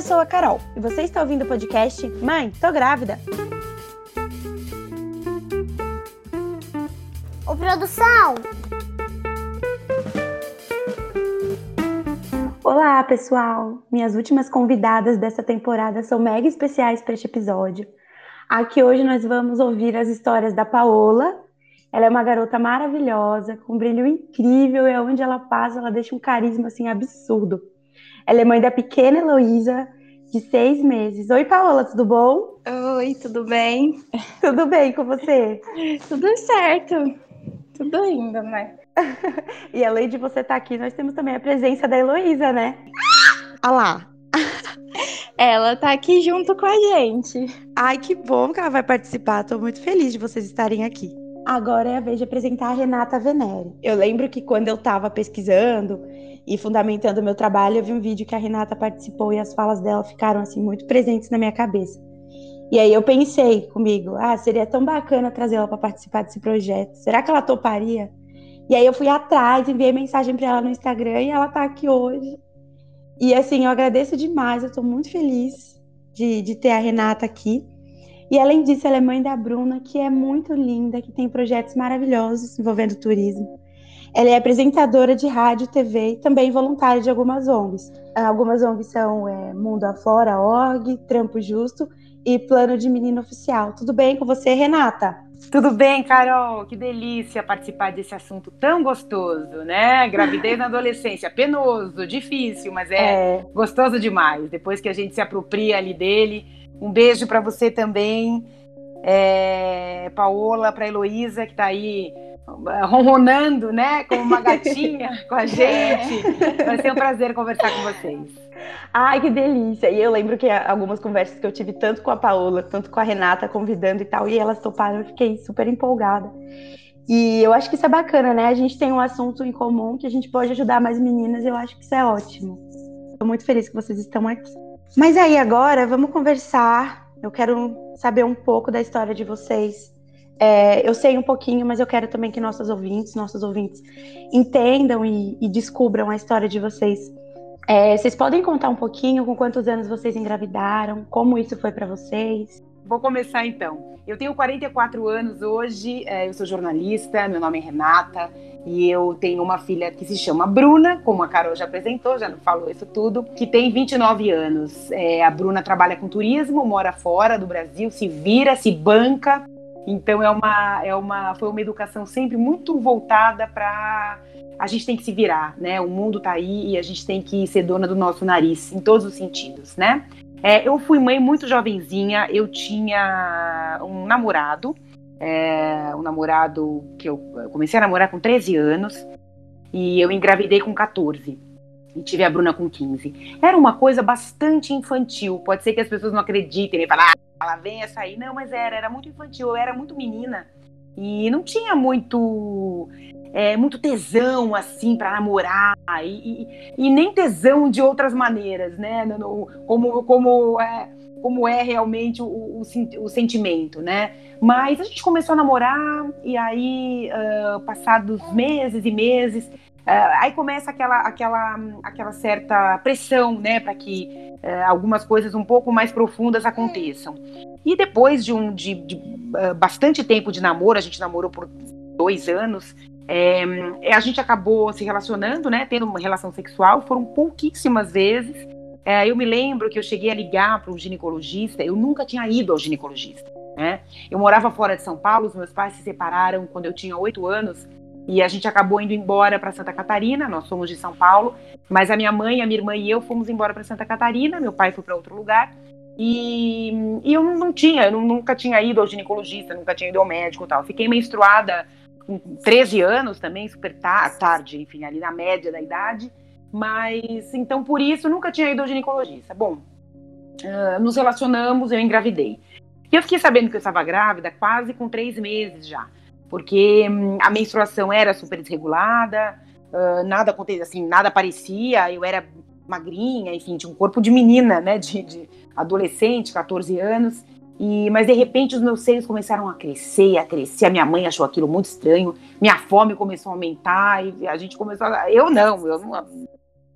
Eu sou a Carol e você está ouvindo o podcast Mãe, tô grávida. Ô, produção! Olá, pessoal! Minhas últimas convidadas dessa temporada são mega especiais para este episódio. Aqui hoje nós vamos ouvir as histórias da Paola. Ela é uma garota maravilhosa, com um brilho incrível e onde ela passa, ela deixa um carisma assim absurdo. Ela é mãe da pequena Heloísa, de seis meses. Oi, Paola, tudo bom? Oi, tudo bem? Tudo bem com você? Tudo certo. Tudo indo, né? e além de você estar tá aqui, nós temos também a presença da Heloísa, né? Olha lá. Ela tá aqui junto com a gente. Ai, que bom que ela vai participar. Tô muito feliz de vocês estarem aqui. Agora é a vez de apresentar a Renata Venere. Eu lembro que quando eu estava pesquisando e fundamentando o meu trabalho, eu vi um vídeo que a Renata participou e as falas dela ficaram assim muito presentes na minha cabeça. E aí eu pensei comigo, ah, seria tão bacana trazê-la para participar desse projeto. Será que ela toparia? E aí eu fui atrás, enviei mensagem para ela no Instagram e ela está aqui hoje. E assim, eu agradeço demais, eu estou muito feliz de, de ter a Renata aqui. E além disso, ela é mãe da Bruna, que é muito linda, que tem projetos maravilhosos envolvendo turismo. Ela é apresentadora de rádio, TV e também voluntária de algumas ONGs. Algumas ONGs são é, Mundo Afora, ORG, Trampo Justo e Plano de Menino Oficial. Tudo bem com você, Renata? Tudo bem, Carol? Que delícia participar desse assunto tão gostoso, né? Gravidez na adolescência, penoso, difícil, mas é, é. gostoso demais. Depois que a gente se apropria ali dele, um beijo para você também, é, Paola, para Heloísa, que está aí ronronando, né? Como uma gatinha com a gente. Vai ser um prazer conversar com vocês. Ai, que delícia! E eu lembro que algumas conversas que eu tive tanto com a Paola, tanto com a Renata, convidando e tal, e elas toparam, eu fiquei super empolgada. E eu acho que isso é bacana, né? A gente tem um assunto em comum que a gente pode ajudar mais meninas, e eu acho que isso é ótimo. Estou muito feliz que vocês estão aqui. Mas aí agora, vamos conversar. Eu quero saber um pouco da história de vocês. É, eu sei um pouquinho, mas eu quero também que nossos ouvintes, nossos ouvintes, entendam e, e descubram a história de vocês. É, vocês podem contar um pouquinho com quantos anos vocês engravidaram, como isso foi para vocês? Vou começar então. Eu tenho 44 anos hoje, é, eu sou jornalista, meu nome é Renata e eu tenho uma filha que se chama Bruna, como a Carol já apresentou, já falou isso tudo, que tem 29 anos. É, a Bruna trabalha com turismo, mora fora do Brasil, se vira, se banca. Então é uma, é uma, foi uma educação sempre muito voltada para a gente tem que se virar, né? O mundo está aí e a gente tem que ser dona do nosso nariz, em todos os sentidos, né? É, eu fui mãe muito jovenzinha, eu tinha um namorado, é, um namorado que eu, eu comecei a namorar com 13 anos e eu engravidei com 14 e tive a Bruna com 15. Era uma coisa bastante infantil. Pode ser que as pessoas não acreditem e falem, ah, ela vem essa aí. Não, mas era, era muito infantil, eu era muito menina. E não tinha muito é, muito tesão assim para namorar e, e, e, nem tesão de outras maneiras, né? No, no, como como é, como é realmente o, o, o, sentimento, né? Mas a gente começou a namorar e aí uh, passados meses e meses aí começa aquela aquela aquela certa pressão, né? Para que uh, algumas coisas um pouco mais profundas aconteçam. E depois de um de, de bastante tempo de namoro, a gente namorou por dois anos, é, a gente acabou se relacionando, né, tendo uma relação sexual, foram pouquíssimas vezes. É, eu me lembro que eu cheguei a ligar para um ginecologista, eu nunca tinha ido ao ginecologista. Né? Eu morava fora de São Paulo, os meus pais se separaram quando eu tinha oito anos e a gente acabou indo embora para Santa Catarina. Nós somos de São Paulo, mas a minha mãe, a minha irmã e eu fomos embora para Santa Catarina. Meu pai foi para outro lugar e, e eu não, tinha, eu nunca tinha ido ao ginecologista, nunca tinha ido ao médico, tal. Fiquei menstruada com 13 anos também, super tarde, enfim, ali na média da idade. Mas, então, por isso, nunca tinha ido ao ginecologista. Bom, uh, nos relacionamos, eu engravidei. E eu fiquei sabendo que eu estava grávida quase com três meses já. Porque um, a menstruação era super desregulada, uh, nada acontecia, assim, nada aparecia, eu era magrinha, enfim, tinha um corpo de menina, né, de, de adolescente, 14 anos. E, mas de repente os meus seios começaram a crescer, a crescer. A minha mãe achou aquilo muito estranho. Minha fome começou a aumentar e a gente começou a... Eu não, eu não,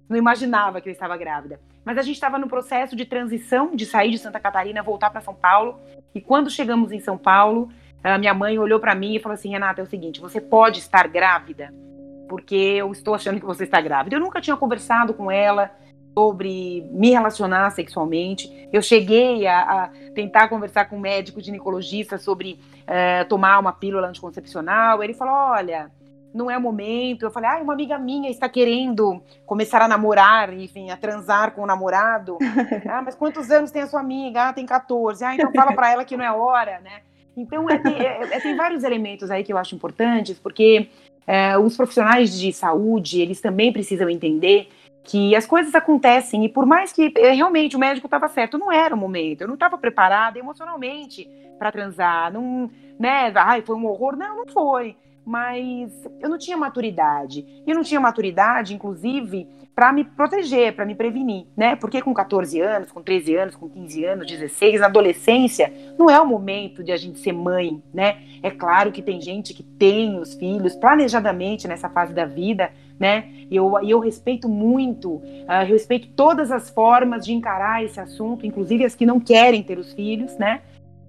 não imaginava que eu estava grávida. Mas a gente estava no processo de transição, de sair de Santa Catarina, voltar para São Paulo. E quando chegamos em São Paulo, a minha mãe olhou para mim e falou assim: Renata, é o seguinte, você pode estar grávida, porque eu estou achando que você está grávida. Eu nunca tinha conversado com ela sobre me relacionar sexualmente. Eu cheguei a, a tentar conversar com um médico ginecologista sobre uh, tomar uma pílula anticoncepcional. Ele falou: olha não é o momento. Eu falei, ah, uma amiga minha está querendo começar a namorar, enfim, a transar com o namorado. ah, mas quantos anos tem a sua amiga? Ah, tem 14. Ah, então fala para ela que não é hora, né? Então, é, é, é, tem vários elementos aí que eu acho importantes, porque é, os profissionais de saúde, eles também precisam entender que as coisas acontecem e por mais que é, realmente o médico estava certo, não era o momento, eu não estava preparada emocionalmente para transar, não, né, ai, foi um horror, não, não foi. Mas eu não tinha maturidade. E eu não tinha maturidade, inclusive, para me proteger, para me prevenir, né? Porque com 14 anos, com 13 anos, com 15 anos, 16, na adolescência, não é o momento de a gente ser mãe, né? É claro que tem gente que tem os filhos planejadamente nessa fase da vida, né? E eu, eu respeito muito, uh, respeito todas as formas de encarar esse assunto, inclusive as que não querem ter os filhos, né?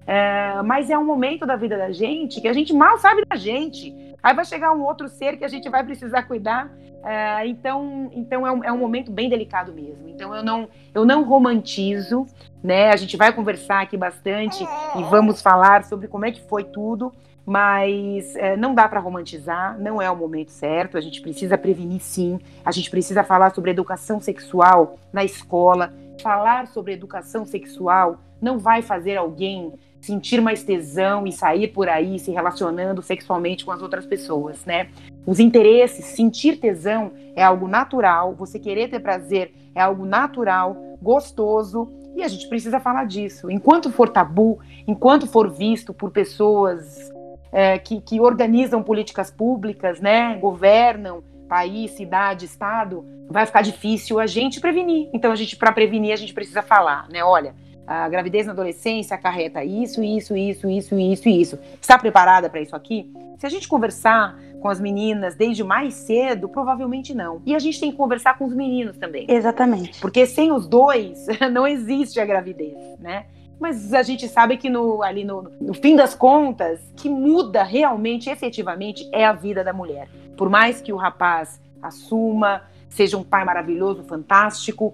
Uh, mas é um momento da vida da gente que a gente mal sabe da gente. Aí vai chegar um outro ser que a gente vai precisar cuidar. É, então, então é um, é um, momento bem delicado mesmo. Então eu não, eu não romantizo, né? A gente vai conversar aqui bastante e vamos falar sobre como é que foi tudo, mas é, não dá para romantizar, não é o momento certo. A gente precisa prevenir sim. A gente precisa falar sobre educação sexual na escola. Falar sobre educação sexual não vai fazer alguém sentir mais tesão e sair por aí se relacionando sexualmente com as outras pessoas, né? Os interesses, sentir tesão é algo natural, você querer ter prazer é algo natural, gostoso, e a gente precisa falar disso. Enquanto for tabu, enquanto for visto por pessoas é, que, que organizam políticas públicas, né, governam país, cidade, estado, vai ficar difícil a gente prevenir. Então, a gente, para prevenir, a gente precisa falar, né? Olha, a gravidez na adolescência acarreta isso, isso, isso, isso, isso isso. Está preparada para isso aqui? Se a gente conversar com as meninas desde mais cedo, provavelmente não. E a gente tem que conversar com os meninos também. Exatamente. Porque sem os dois não existe a gravidez, né? Mas a gente sabe que no, ali no, no fim das contas, que muda realmente, efetivamente, é a vida da mulher. Por mais que o rapaz assuma, seja um pai maravilhoso, fantástico,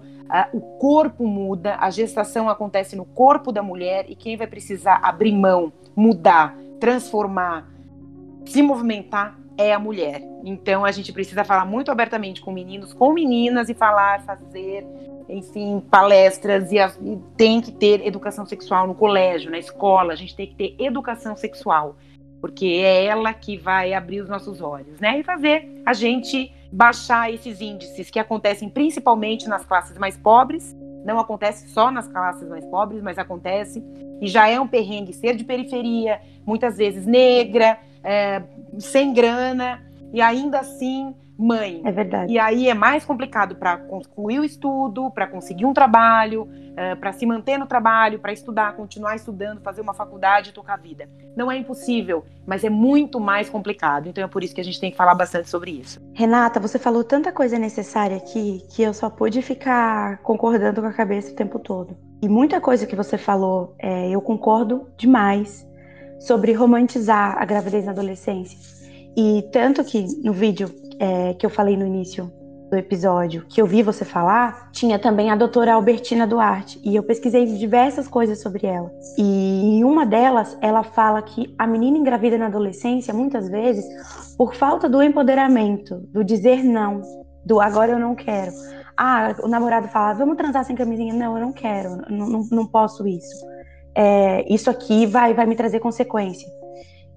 o corpo muda, a gestação acontece no corpo da mulher e quem vai precisar abrir mão, mudar, transformar, se movimentar é a mulher. Então a gente precisa falar muito abertamente com meninos, com meninas e falar, fazer, enfim, palestras e, e tem que ter educação sexual no colégio, na escola, a gente tem que ter educação sexual, porque é ela que vai abrir os nossos olhos, né? E fazer a gente baixar esses índices que acontecem principalmente nas classes mais pobres. Não acontece só nas classes mais pobres, mas acontece. E já é um perrengue ser de periferia, muitas vezes negra, é, sem grana, e ainda assim mãe. É verdade. E aí é mais complicado para concluir o estudo, para conseguir um trabalho, uh, eh, para se manter no trabalho, para estudar, continuar estudando, fazer uma faculdade e tocar a vida. Não é impossível, mas é muito mais complicado. Então é por isso que a gente tem que falar bastante sobre isso. Renata, você falou tanta coisa necessária aqui que eu só pude ficar concordando com a cabeça o tempo todo. E muita coisa que você falou, é, eu concordo demais sobre romantizar a gravidez na adolescência. E tanto que no vídeo é, que eu falei no início do episódio, que eu vi você falar, tinha também a doutora Albertina Duarte. E eu pesquisei diversas coisas sobre ela. E em uma delas, ela fala que a menina engravida na adolescência, muitas vezes, por falta do empoderamento, do dizer não, do agora eu não quero. Ah, o namorado fala, vamos transar sem camisinha. Não, eu não quero, não, não, não posso isso. É, isso aqui vai, vai me trazer consequência.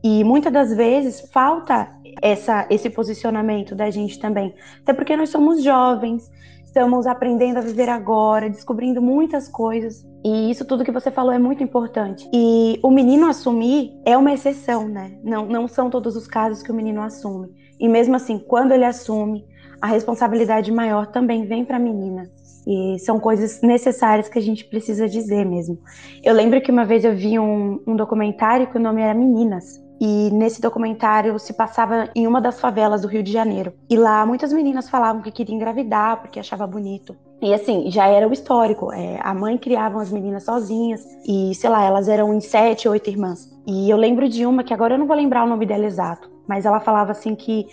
E muitas das vezes falta essa, esse posicionamento da gente também. Até porque nós somos jovens, estamos aprendendo a viver agora, descobrindo muitas coisas. E isso tudo que você falou é muito importante. E o menino assumir é uma exceção, né? Não, não são todos os casos que o menino assume. E mesmo assim, quando ele assume, a responsabilidade maior também vem para a menina. E são coisas necessárias que a gente precisa dizer mesmo. Eu lembro que uma vez eu vi um, um documentário que o nome era Meninas. E nesse documentário se passava em uma das favelas do Rio de Janeiro. E lá muitas meninas falavam que queriam engravidar porque achava bonito. E assim, já era o histórico. É, a mãe criava as meninas sozinhas e, sei lá, elas eram em sete, oito irmãs. E eu lembro de uma que agora eu não vou lembrar o nome dela exato, mas ela falava assim que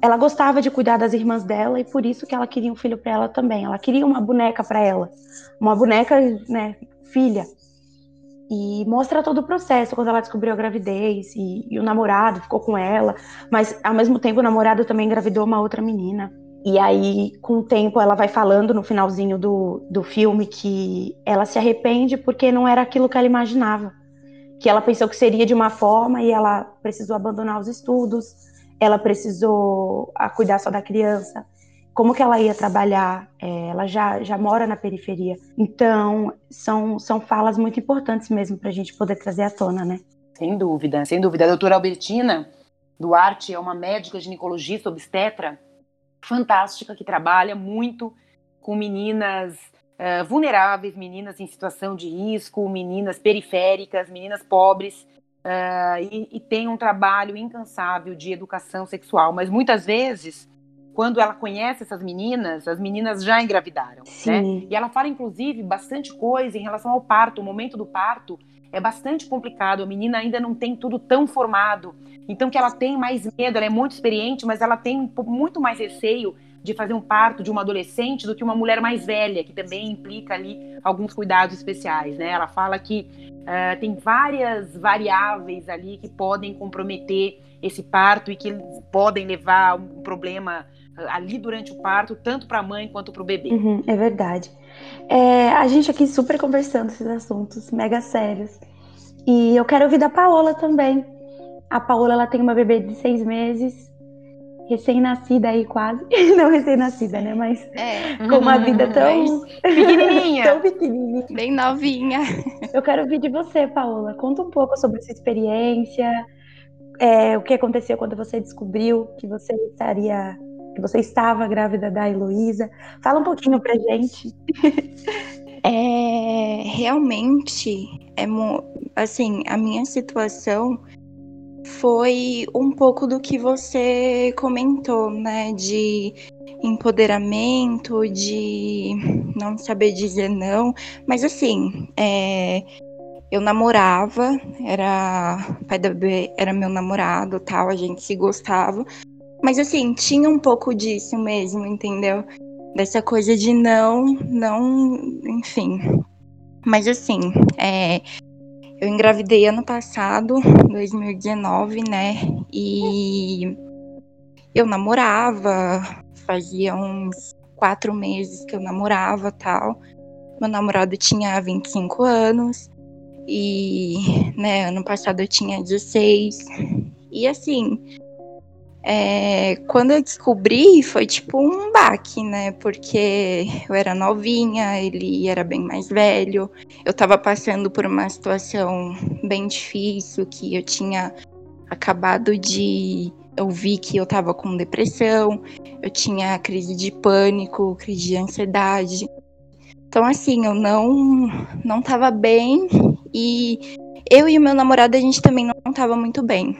ela gostava de cuidar das irmãs dela e por isso que ela queria um filho para ela também. Ela queria uma boneca para ela, uma boneca, né, filha. E mostra todo o processo quando ela descobriu a gravidez e, e o namorado ficou com ela, mas ao mesmo tempo o namorado também engravidou uma outra menina. E aí, com o tempo, ela vai falando no finalzinho do, do filme que ela se arrepende porque não era aquilo que ela imaginava. Que ela pensou que seria de uma forma e ela precisou abandonar os estudos, ela precisou a cuidar só da criança. Como que ela ia trabalhar? É, ela já, já mora na periferia. Então, são, são falas muito importantes mesmo para a gente poder trazer à tona, né? Sem dúvida, sem dúvida. A doutora Albertina Duarte é uma médica ginecologista obstetra fantástica que trabalha muito com meninas uh, vulneráveis, meninas em situação de risco, meninas periféricas, meninas pobres. Uh, e, e, tem um trabalho incansável de educação sexual, mas muitas vezes, quando ela conhece essas meninas, as meninas já engravidaram, né? E ela fala, inclusive, bastante coisa em relação ao parto, o momento do parto é bastante complicado, a menina ainda não tem tudo tão formado, então que ela tem mais medo, ela é muito experiente, mas ela tem muito mais receio de fazer um parto de uma adolescente do que uma mulher mais velha, que também implica ali alguns cuidados especiais, né? Ela fala que uh, tem várias variáveis ali que podem comprometer esse parto e que podem levar a um problema ali durante o parto, tanto para a mãe quanto para o bebê. Uhum, é verdade. É, a gente aqui super conversando esses assuntos mega sérios. E eu quero ouvir da Paola também. A Paola ela tem uma bebê de seis meses, recém-nascida aí quase. Não recém-nascida, né? Mas é. com uma vida tão pequenininha. tão pequenininha. Bem novinha. Eu quero ouvir de você, Paola. Conta um pouco sobre essa experiência, é, o que aconteceu quando você descobriu que você estaria, que você estava grávida da Heloísa. Fala um pouquinho pra gente. É, realmente, é assim, a minha situação foi um pouco do que você comentou, né? De empoderamento, de não saber dizer não. Mas assim, é, eu namorava, era pai da bebê, era meu namorado, tal, a gente se gostava. Mas assim, tinha um pouco disso mesmo, entendeu? Dessa coisa de não, não, enfim. Mas assim, é, eu engravidei ano passado, 2019, né? E eu namorava, fazia uns quatro meses que eu namorava tal. Meu namorado tinha 25 anos. E, né, ano passado eu tinha 16. E assim, é, quando eu descobri, foi tipo um baque, né? Porque eu era novinha, ele era bem mais velho. Eu tava passando por uma situação bem difícil, que eu tinha acabado de. Eu vi que eu tava com depressão, eu tinha crise de pânico, crise de ansiedade. Então, assim, eu não, não tava bem e eu e o meu namorado, a gente também não tava muito bem.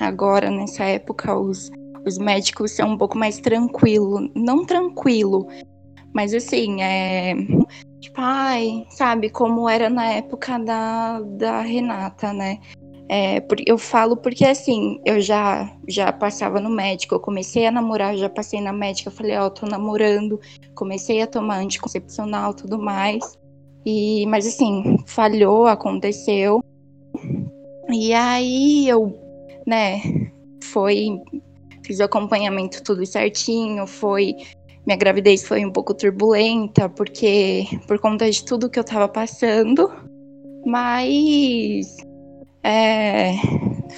Agora, nessa época, os, os médicos são um pouco mais tranquilo. Não tranquilo, mas assim, é. Tipo, ai, sabe, como era na época da, da Renata, né? É, eu falo porque assim, eu já já passava no médico, eu comecei a namorar, já passei na médica, falei, ó, oh, tô namorando, comecei a tomar anticoncepcional tudo mais. E, mas assim, falhou, aconteceu. E aí eu né, foi fiz o acompanhamento tudo certinho, foi minha gravidez foi um pouco turbulenta porque por conta de tudo que eu tava passando, mas é,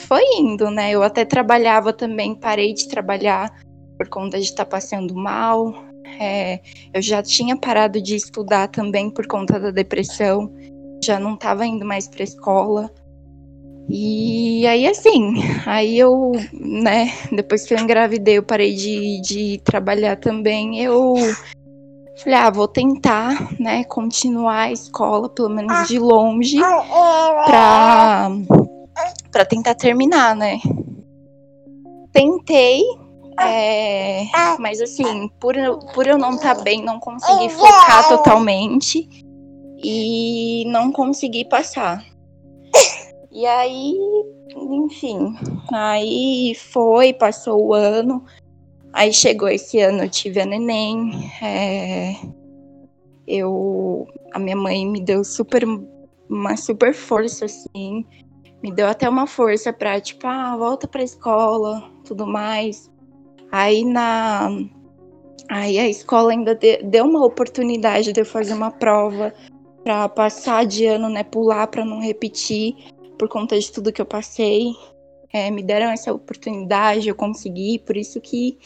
foi indo, né? Eu até trabalhava também, parei de trabalhar por conta de estar tá passando mal. É, eu já tinha parado de estudar também por conta da depressão, já não estava indo mais para escola. E aí, assim, aí eu, né, depois que eu engravidei, eu parei de, de trabalhar também, eu falei, ah, vou tentar, né, continuar a escola, pelo menos de longe, pra, para tentar terminar, né? Tentei, é, mas assim, por, por eu não estar tá bem, não consegui focar totalmente e não consegui passar. E aí, enfim, aí foi, passou o ano, aí chegou esse ano, eu tive a neném, é, eu, a minha mãe me deu super, uma super força, assim, me deu até uma força pra, tipo, ah, volta pra escola, tudo mais. Aí na, aí a escola ainda deu uma oportunidade de eu fazer uma prova para passar de ano, né, pular para não repetir por conta de tudo que eu passei. É, me deram essa oportunidade, eu consegui, por isso que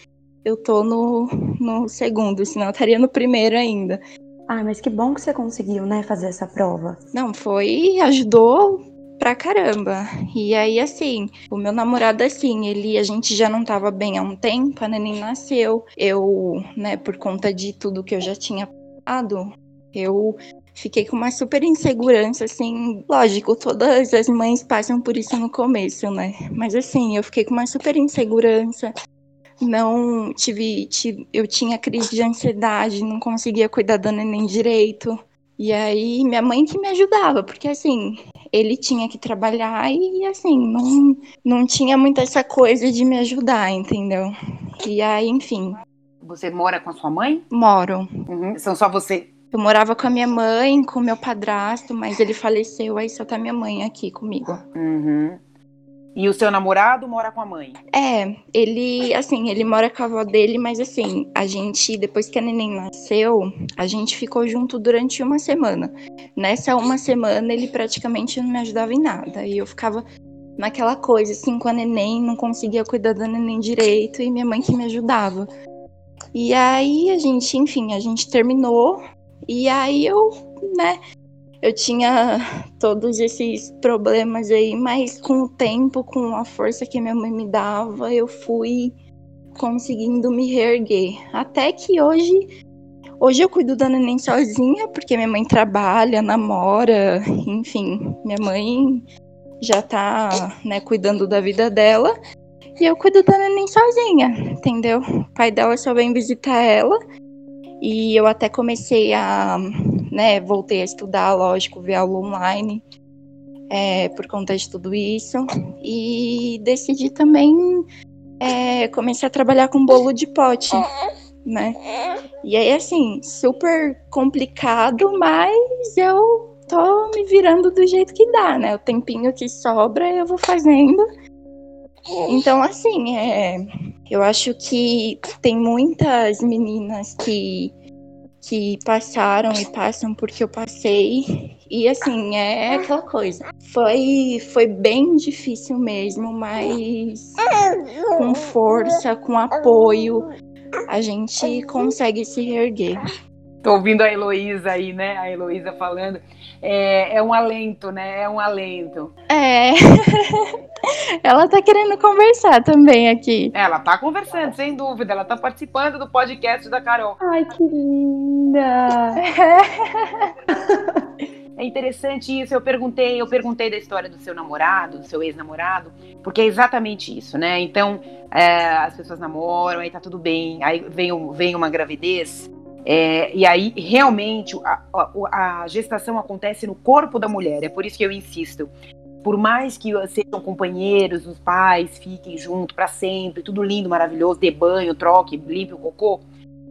eu tô no, no segundo, senão eu estaria no primeiro ainda. Ah, mas que bom que você conseguiu, né, fazer essa prova. Não, foi, ajudou pra caramba. E aí, assim, o meu namorado, assim, ele, a gente já não tava bem há um tempo, a neném nasceu. Eu, né, por conta de tudo que eu já tinha passado, eu fiquei com uma super insegurança, assim. Lógico, todas as mães passam por isso no começo, né? Mas assim, eu fiquei com uma super insegurança. Não tive, tive eu tinha crise de ansiedade, não conseguia cuidar da neném direito. E aí, minha mãe que me ajudava, porque assim, ele tinha que trabalhar e assim, não, não tinha muito essa coisa de me ajudar, entendeu? E aí, enfim. Você mora com a sua mãe? Moro. Uhum. São só você eu morava com a minha mãe, com meu padrasto, mas ele faleceu, aí só tá minha mãe aqui comigo. Uhum. E o seu namorado mora com a mãe? É, ele, assim, ele mora com a avó dele, mas assim, a gente, depois que a neném nasceu, a gente ficou junto durante uma semana. Nessa uma semana, ele praticamente não me ajudava em nada. E eu ficava naquela coisa, assim, com a neném, não conseguia cuidar da neném direito, e minha mãe que me ajudava. E aí a gente, enfim, a gente terminou, e aí eu, né, eu tinha todos esses problemas aí, mas com o tempo, com a força que minha mãe me dava, eu fui conseguindo me reerguer. Até que hoje, hoje eu cuido da neném sozinha, porque minha mãe trabalha, namora, enfim, minha mãe já tá, né, cuidando da vida dela. E eu cuido da neném sozinha, entendeu? O pai dela só vem visitar ela e eu até comecei a, né, voltei a estudar, lógico, ver aula online, é, por conta de tudo isso. E decidi também, é, comecei a trabalhar com bolo de pote, né? E aí, assim, super complicado, mas eu tô me virando do jeito que dá, né? O tempinho que sobra eu vou fazendo. Então, assim, é, eu acho que tem muitas meninas que, que passaram e passam porque eu passei. E assim, é aquela coisa. Foi, foi bem difícil mesmo, mas com força, com apoio, a gente consegue se reerguer. Tô ouvindo a Heloísa aí, né? A Heloísa falando. É, é um alento, né? É um alento. É. Ela tá querendo conversar também aqui. Ela tá conversando, sem dúvida. Ela tá participando do podcast da Carol. Ai, que linda! É interessante isso. Eu perguntei, eu perguntei da história do seu namorado, do seu ex-namorado, porque é exatamente isso, né? Então, é, as pessoas namoram, aí tá tudo bem, aí vem, vem uma gravidez, é, e aí realmente a, a, a gestação acontece no corpo da mulher. É por isso que eu insisto por mais que sejam companheiros, os pais fiquem junto para sempre, tudo lindo, maravilhoso, dê banho, troque, limpe o cocô,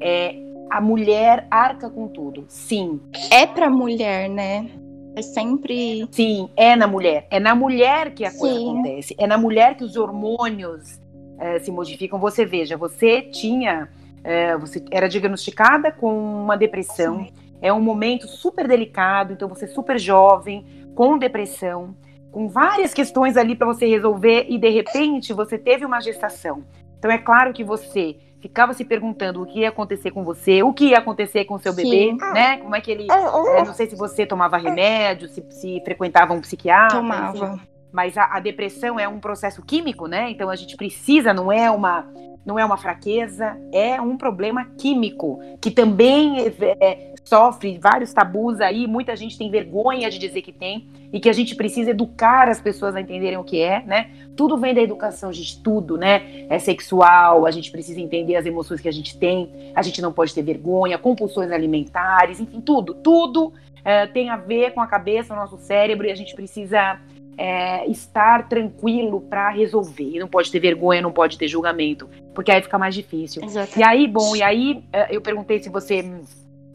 é, a mulher arca com tudo, sim. É pra mulher, né? É sempre. Sim, é na mulher. É na mulher que a sim. coisa acontece. É na mulher que os hormônios é, se modificam. Você veja, você tinha. É, você era diagnosticada com uma depressão. Sim. É um momento super delicado, então você é super jovem, com depressão com várias questões ali para você resolver e de repente você teve uma gestação. Então é claro que você ficava se perguntando o que ia acontecer com você, o que ia acontecer com seu bebê, né? Como é que ele. É, não sei se você tomava remédio, se, se frequentava um psiquiatra. Tomava. Assim, mas a, a, depressão é um processo químico, né? Então a gente precisa, não é uma, não é uma fraqueza, é um problema químico que também é, sofre vários tabus aí, muita gente tem vergonha de dizer que tem e que a gente precisa educar as pessoas a entenderem o que é, né? Tudo vem da educação, gente, tudo, né? É sexual, a gente precisa entender as emoções que a gente tem, a gente não pode ter vergonha, compulsões alimentares, enfim, tudo, tudo é, tem a ver com a cabeça, o nosso cérebro e a gente precisa é, estar tranquilo para resolver. Não pode ter vergonha, não pode ter julgamento, porque aí fica mais difícil. Exatamente. E aí, bom, e aí é, eu perguntei se você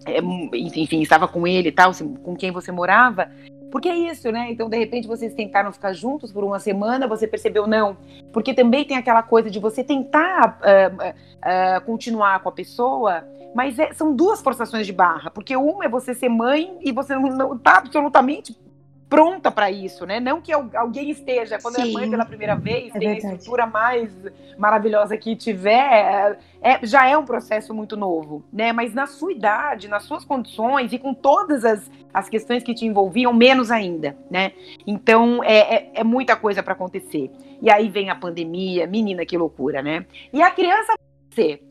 é, enfim, estava com ele e tal, com quem você morava. Porque é isso, né? Então, de repente, vocês tentaram ficar juntos por uma semana, você percebeu não. Porque também tem aquela coisa de você tentar uh, uh, continuar com a pessoa, mas é, são duas forçações de barra. Porque uma é você ser mãe e você não está absolutamente pronta para isso, né? Não que alguém esteja, quando Sim, é mãe pela primeira vez, é tem verdade. a estrutura mais maravilhosa que tiver, é, já é um processo muito novo, né? Mas na sua idade, nas suas condições e com todas as, as questões que te envolviam, menos ainda, né? Então é, é, é muita coisa para acontecer. E aí vem a pandemia, menina, que loucura, né? E a criança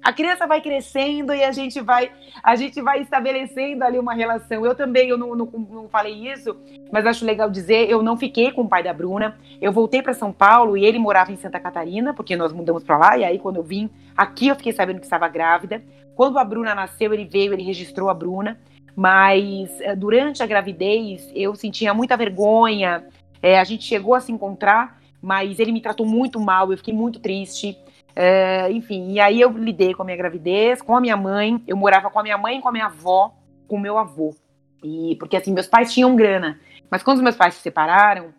a criança vai crescendo e a gente vai, a gente vai estabelecendo ali uma relação. Eu também, eu não, não, não falei isso, mas acho legal dizer, eu não fiquei com o pai da Bruna. Eu voltei para São Paulo e ele morava em Santa Catarina, porque nós mudamos para lá. E aí, quando eu vim aqui, eu fiquei sabendo que estava grávida. Quando a Bruna nasceu, ele veio, ele registrou a Bruna. Mas eh, durante a gravidez, eu sentia muita vergonha. É, a gente chegou a se encontrar, mas ele me tratou muito mal. Eu fiquei muito triste. É, enfim, e aí eu lidei com a minha gravidez, com a minha mãe. Eu morava com a minha mãe, com a minha avó, com o meu avô. E porque assim, meus pais tinham grana. Mas quando os meus pais se separaram,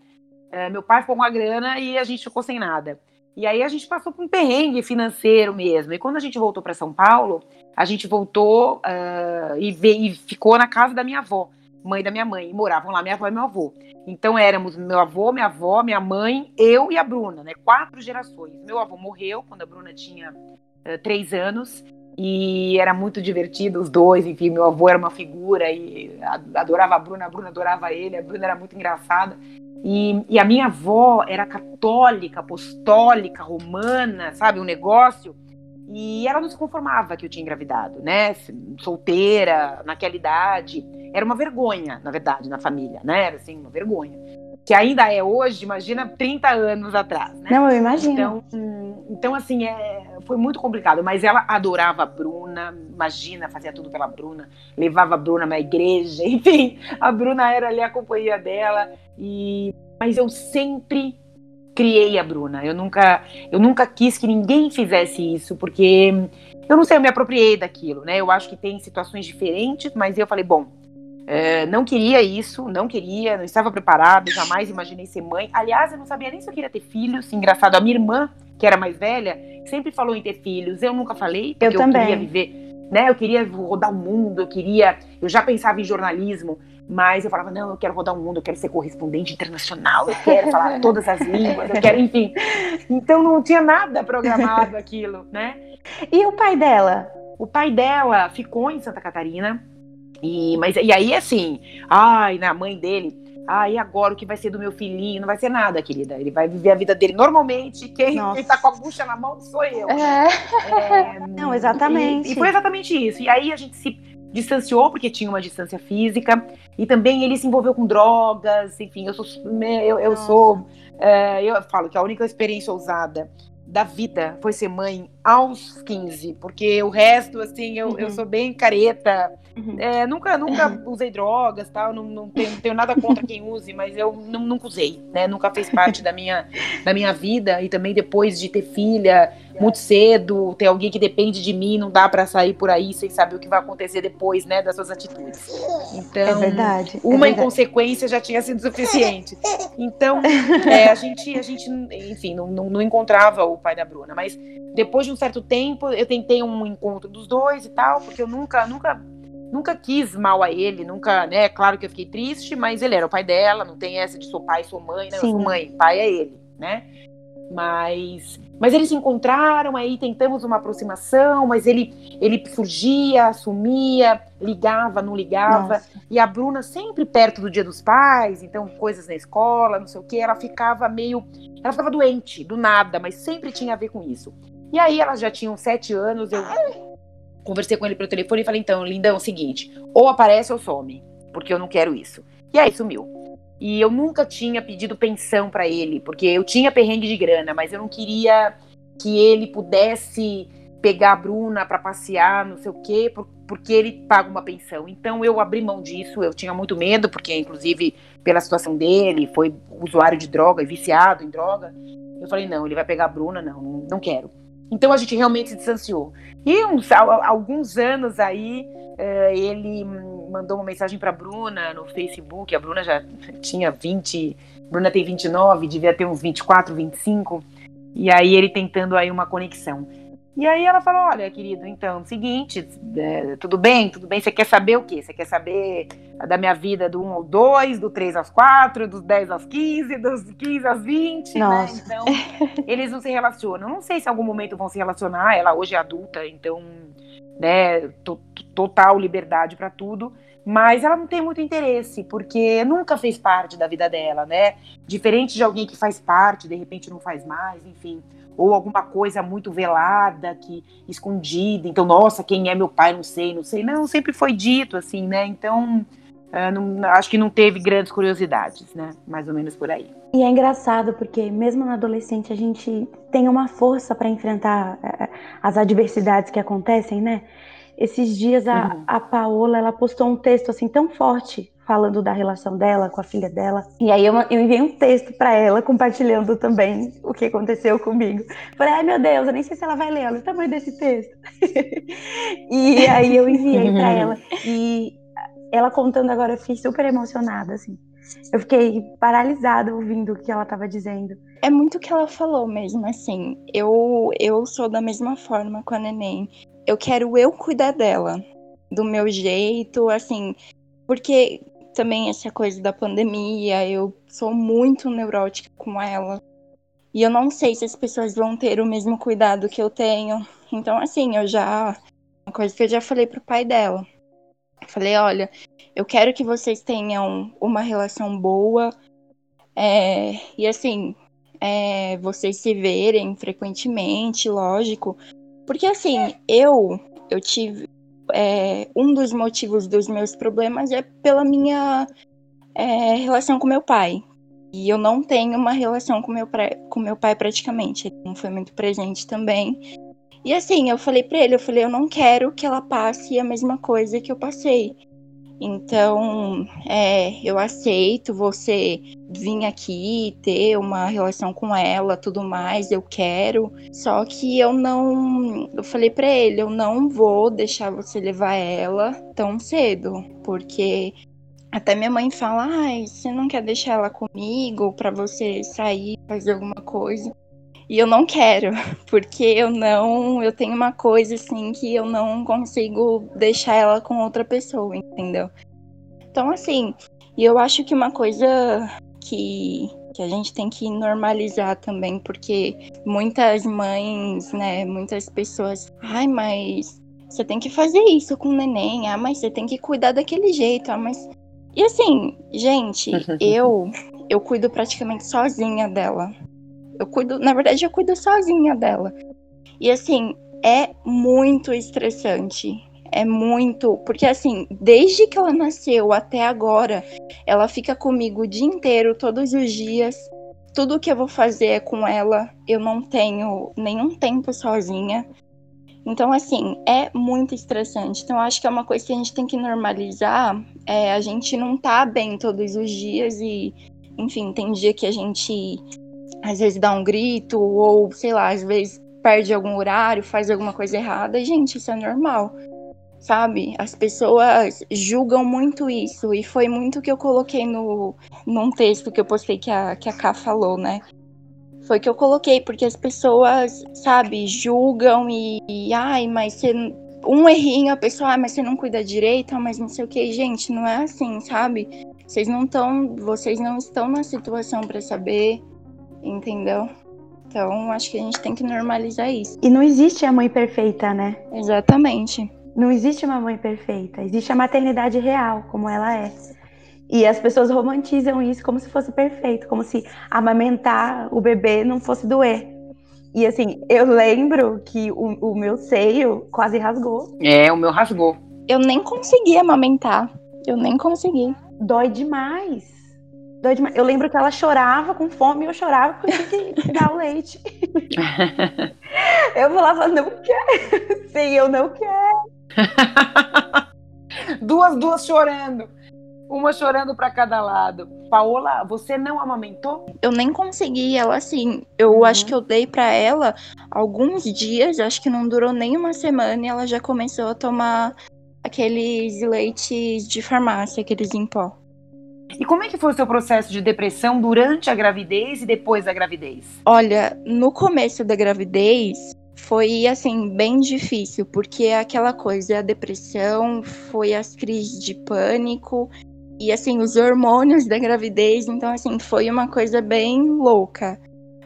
é, meu pai ficou com a grana e a gente ficou sem nada. E aí a gente passou por um perrengue financeiro mesmo. E quando a gente voltou para São Paulo, a gente voltou uh, e, veio, e ficou na casa da minha avó mãe da minha mãe. E moravam lá minha avó e meu avô. Então éramos meu avô, minha avó, minha mãe, eu e a Bruna, né? Quatro gerações. Meu avô morreu quando a Bruna tinha uh, três anos. E era muito divertido os dois, enfim, meu avô era uma figura e adorava a Bruna, a Bruna adorava ele, a Bruna era muito engraçada. E, e a minha avó era católica, apostólica, romana, sabe, um negócio. E ela não se conformava que eu tinha engravidado, né? Solteira, naquela idade era uma vergonha, na verdade, na família, né? Era assim, uma vergonha. Que ainda é hoje, imagina 30 anos atrás, né? Não, eu imagino. Então, então assim, é, foi muito complicado. Mas ela adorava a Bruna, imagina, fazia tudo pela Bruna, levava a Bruna na igreja, enfim, a Bruna era ali a companhia dela. E, mas eu sempre criei a Bruna. Eu nunca, eu nunca quis que ninguém fizesse isso, porque eu não sei, eu me apropriei daquilo, né? Eu acho que tem situações diferentes, mas eu falei, bom, é, não queria isso, não queria, não estava preparada, jamais imaginei ser mãe. Aliás, eu não sabia nem se eu queria ter filhos. Engraçado, a minha irmã, que era mais velha, sempre falou em ter filhos. Eu nunca falei, porque eu, eu queria viver, né? Eu queria rodar o mundo, eu queria. Eu já pensava em jornalismo, mas eu falava, não, eu quero rodar o mundo, eu quero ser correspondente internacional, eu quero falar todas as línguas, eu quero, enfim. Então não tinha nada programado aquilo, né? E o pai dela? O pai dela ficou em Santa Catarina e, mas, e aí, assim, ai, na mãe dele, ai, agora o que vai ser do meu filhinho? Não vai ser nada, querida. Ele vai viver a vida dele normalmente. Quem, quem tá com a bucha na mão sou eu. É. É, não, exatamente. E, e, foi exatamente isso. E aí a gente se distanciou, porque tinha uma distância física, e também ele se envolveu com drogas, enfim, eu sou. Eu, eu sou. É, eu falo que a única experiência ousada da vida foi ser mãe aos 15, porque o resto, assim, eu, uhum. eu sou bem careta. Uhum. É, nunca nunca usei drogas, tal, não, não, tenho, não tenho nada contra quem use, mas eu não, nunca usei, né? Nunca fez parte da minha, da minha vida e também depois de ter filha muito cedo, ter alguém que depende de mim, não dá para sair por aí sem saber o que vai acontecer depois, né, das suas atitudes. Então, é verdade. É uma é inconsequência já tinha sido suficiente. Então, é, a gente, a gente, enfim, não, não, não encontrava o pai da Bruna, mas depois de um certo tempo, eu tentei um encontro dos dois e tal, porque eu nunca, nunca nunca quis mal a ele, nunca, né? Claro que eu fiquei triste, mas ele era o pai dela, não tem essa de sou pai, sou mãe, né? Eu sou mãe, pai é ele, né? Mas, mas eles se encontraram, aí tentamos uma aproximação, mas ele ele fugia, sumia, ligava, não ligava. Nossa. E a Bruna sempre perto do Dia dos Pais, então coisas na escola, não sei o que, ela ficava meio, ela ficava doente, do nada, mas sempre tinha a ver com isso. E aí elas já tinham sete anos, eu conversei com ele pelo telefone e falei, então, lindão, é o seguinte, ou aparece ou some, porque eu não quero isso. E aí sumiu. E eu nunca tinha pedido pensão para ele, porque eu tinha perrengue de grana, mas eu não queria que ele pudesse pegar a Bruna para passear, não sei o quê, porque ele paga uma pensão. Então eu abri mão disso, eu tinha muito medo, porque inclusive pela situação dele, foi usuário de droga, viciado em droga. Eu falei, não, ele vai pegar a Bruna, não, não quero. Então a gente realmente se distanciou. E uns, alguns anos aí, uh, ele mandou uma mensagem para Bruna no Facebook. A Bruna já tinha 20, Bruna tem 29, devia ter uns 24, 25. E aí ele tentando aí uma conexão. E aí ela falou: Olha, querido, então, seguinte, é, tudo bem, tudo bem. Você quer saber o quê? Você quer saber da minha vida do 1 ao 2, do 3 aos 4, dos 10 aos 15, dos 15 aos 20, né? Nossa. né? Então, eles não se relacionam. Não sei se em algum momento vão se relacionar. Ela hoje é adulta, então, né, total liberdade para tudo. Mas ela não tem muito interesse, porque nunca fez parte da vida dela, né? Diferente de alguém que faz parte, de repente não faz mais, enfim ou alguma coisa muito velada, que escondida. Então, nossa, quem é meu pai? Não sei, não sei. Não, sempre foi dito assim, né? Então, uh, não, acho que não teve grandes curiosidades, né? Mais ou menos por aí. E é engraçado porque mesmo na adolescente a gente tem uma força para enfrentar uh, as adversidades que acontecem, né? Esses dias a, uhum. a Paola ela postou um texto assim tão forte falando da relação dela com a filha dela. E aí eu, eu enviei um texto para ela, compartilhando também o que aconteceu comigo. Falei, ai meu Deus, eu nem sei se ela vai ler, olha o tamanho desse texto. e aí eu enviei para ela. E ela contando agora, eu fiquei super emocionada, assim. Eu fiquei paralisada ouvindo o que ela estava dizendo. É muito o que ela falou mesmo, assim. Eu, eu sou da mesma forma com a neném. Eu quero eu cuidar dela, do meu jeito, assim. Porque também essa coisa da pandemia, eu sou muito neurótica com ela. E eu não sei se as pessoas vão ter o mesmo cuidado que eu tenho. Então, assim, eu já. Uma coisa que eu já falei pro pai dela. falei, olha, eu quero que vocês tenham uma relação boa. É, e assim, é, vocês se verem frequentemente, lógico. Porque assim, eu eu tive é, um dos motivos dos meus problemas é pela minha é, relação com meu pai. E eu não tenho uma relação com meu, com meu pai praticamente. Ele não foi muito presente também. E assim, eu falei para ele, eu falei, eu não quero que ela passe a mesma coisa que eu passei. Então, é, eu aceito você vir aqui ter uma relação com ela, tudo mais, eu quero. Só que eu não, eu falei para ele, eu não vou deixar você levar ela tão cedo, porque até minha mãe fala, ai, você não quer deixar ela comigo para você sair, fazer alguma coisa? E eu não quero, porque eu não. Eu tenho uma coisa assim que eu não consigo deixar ela com outra pessoa, entendeu? Então, assim, e eu acho que uma coisa que, que a gente tem que normalizar também, porque muitas mães, né, muitas pessoas, ai, mas você tem que fazer isso com o neném, ah, mas você tem que cuidar daquele jeito, ah, mas. E assim, gente, eu eu cuido praticamente sozinha dela. Eu cuido, na verdade, eu cuido sozinha dela. E assim, é muito estressante. É muito. Porque assim, desde que ela nasceu até agora, ela fica comigo o dia inteiro, todos os dias. Tudo que eu vou fazer é com ela. Eu não tenho nenhum tempo sozinha. Então, assim, é muito estressante. Então, acho que é uma coisa que a gente tem que normalizar. É, a gente não tá bem todos os dias e, enfim, tem dia que a gente às vezes dá um grito, ou sei lá, às vezes perde algum horário, faz alguma coisa errada. Gente, isso é normal, sabe? As pessoas julgam muito isso, e foi muito que eu coloquei no, num texto que eu postei que a, que a Ká falou, né? Foi que eu coloquei, porque as pessoas, sabe, julgam e, e ai, mas você. Um errinho, a pessoa, ah, mas você não cuida direito, ah, mas não sei o que. Gente, não é assim, sabe? Vocês não estão, vocês não estão na situação para saber entendeu? Então, acho que a gente tem que normalizar isso. E não existe a mãe perfeita, né? Exatamente. Não existe uma mãe perfeita, existe a maternidade real, como ela é. E as pessoas romantizam isso como se fosse perfeito, como se amamentar o bebê não fosse doer. E assim, eu lembro que o, o meu seio quase rasgou. É, o meu rasgou. Eu nem consegui amamentar. Eu nem consegui. Dói demais. Demais. Eu lembro que ela chorava com fome e eu chorava porque eu tinha que dar o leite. eu falava, não quero. Sim, eu não quero. duas, duas chorando. Uma chorando para cada lado. Paola, você não amamentou? Eu nem consegui ela assim. Eu uhum. acho que eu dei para ela alguns dias, acho que não durou nem uma semana e ela já começou a tomar aqueles leites de farmácia, aqueles em pó. E como é que foi o seu processo de depressão durante a gravidez e depois da gravidez? Olha, no começo da gravidez foi assim bem difícil, porque é aquela coisa, a depressão, foi as crises de pânico e assim os hormônios da gravidez, então assim foi uma coisa bem louca.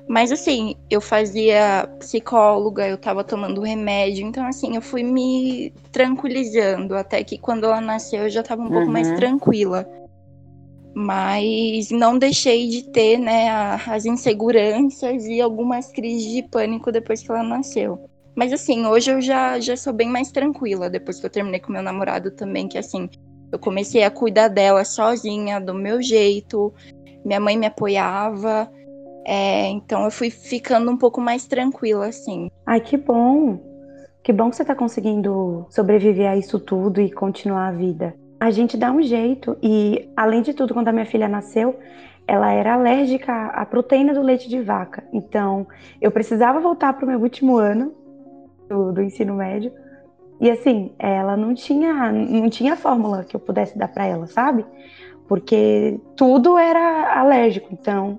Mas assim, eu fazia psicóloga, eu tava tomando remédio, então assim, eu fui me tranquilizando, até que quando ela nasceu eu já tava um uhum. pouco mais uhum. tranquila. Mas não deixei de ter, né, as inseguranças e algumas crises de pânico depois que ela nasceu. Mas assim, hoje eu já, já sou bem mais tranquila, depois que eu terminei com meu namorado também, que assim, eu comecei a cuidar dela sozinha, do meu jeito, minha mãe me apoiava. É, então eu fui ficando um pouco mais tranquila, assim. Ai, que bom! Que bom que você tá conseguindo sobreviver a isso tudo e continuar a vida. A gente dá um jeito. E, além de tudo, quando a minha filha nasceu, ela era alérgica à proteína do leite de vaca. Então, eu precisava voltar para o meu último ano do, do, ensino médio. E assim, ela não tinha, não tinha fórmula que eu pudesse dar para ela, sabe? Porque tudo era alérgico. Então,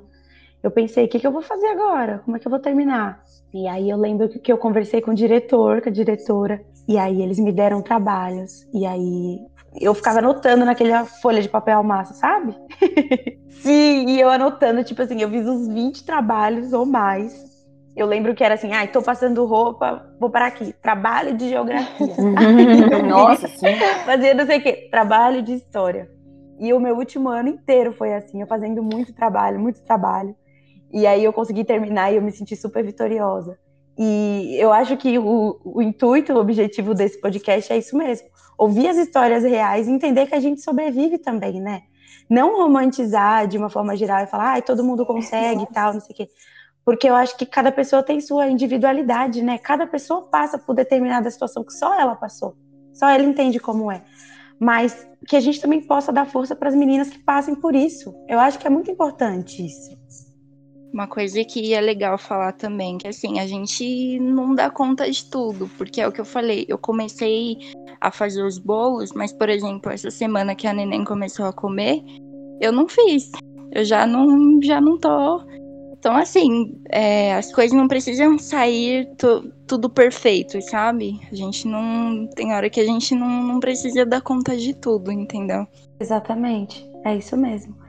eu pensei, o que, que eu vou fazer agora? Como é que eu vou terminar? E aí eu lembro que eu conversei com o diretor, com a diretora, e aí eles me deram trabalhos. E aí eu ficava anotando naquela folha de papel massa, sabe? Sim, e eu anotando, tipo assim, eu fiz uns 20 trabalhos ou mais. Eu lembro que era assim, ai, ah, tô passando roupa, vou parar aqui, trabalho de geografia. Nossa, sim. Fazia não sei o quê, trabalho de história. E o meu último ano inteiro foi assim, eu fazendo muito trabalho, muito trabalho. E aí eu consegui terminar e eu me senti super vitoriosa. E eu acho que o, o intuito, o objetivo desse podcast é isso mesmo: ouvir as histórias reais e entender que a gente sobrevive também, né? Não romantizar de uma forma geral e falar, ah, todo mundo consegue e tal, não sei o quê. Porque eu acho que cada pessoa tem sua individualidade, né? Cada pessoa passa por determinada situação que só ela passou. Só ela entende como é. Mas que a gente também possa dar força para as meninas que passem por isso. Eu acho que é muito importante isso. Uma coisa que é legal falar também, que assim, a gente não dá conta de tudo, porque é o que eu falei, eu comecei a fazer os bolos, mas, por exemplo, essa semana que a neném começou a comer, eu não fiz. Eu já não, já não tô. Então, assim, é, as coisas não precisam sair tudo perfeito, sabe? A gente não. Tem hora que a gente não, não precisa dar conta de tudo, entendeu? Exatamente. É isso mesmo.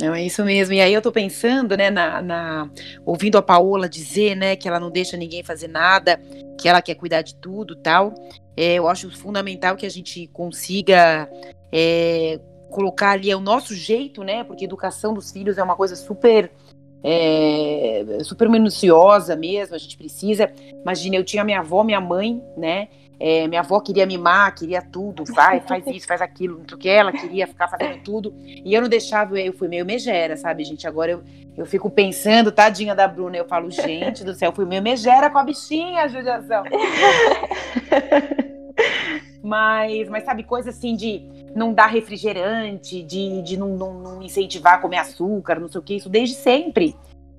Não, é isso mesmo. E aí eu tô pensando, né, na, na, ouvindo a Paola dizer, né, que ela não deixa ninguém fazer nada, que ela quer cuidar de tudo, tal. É, eu acho fundamental que a gente consiga é, colocar ali é o nosso jeito, né, porque educação dos filhos é uma coisa super é, super minuciosa mesmo. A gente precisa. Imagina, eu tinha minha avó, minha mãe, né? É, minha avó queria mimar, queria tudo, vai, faz isso, faz aquilo, não sei o que, ela queria ficar fazendo tudo. E eu não deixava, eu fui meio megera, sabe, gente? Agora eu, eu fico pensando, tadinha da Bruna, eu falo, gente do céu, fui meio megera com a bichinha, judiação. mas, mas sabe, coisa assim de não dar refrigerante, de, de não, não, não incentivar a comer açúcar, não sei o que, isso desde sempre.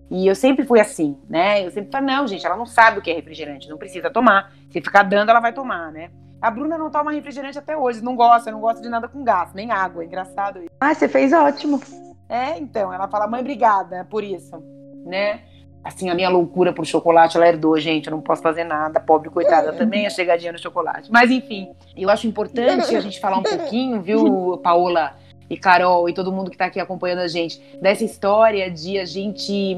E eu sempre fui assim, né? Eu sempre falei, não, gente, ela não sabe o que é refrigerante, não precisa tomar. Se ficar dando, ela vai tomar, né? A Bruna não toma refrigerante até hoje, não gosta, não gosta de nada com gás, nem água, é engraçado isso. Ah, você fez ótimo. É, então, ela fala, mãe, obrigada por isso, né? Assim, a minha loucura por chocolate, ela herdou, gente, eu não posso fazer nada, pobre coitada também, a chegadinha no chocolate. Mas, enfim, eu acho importante a gente falar um pouquinho, viu, Paola, e Carol e todo mundo que está aqui acompanhando a gente, dessa história de a gente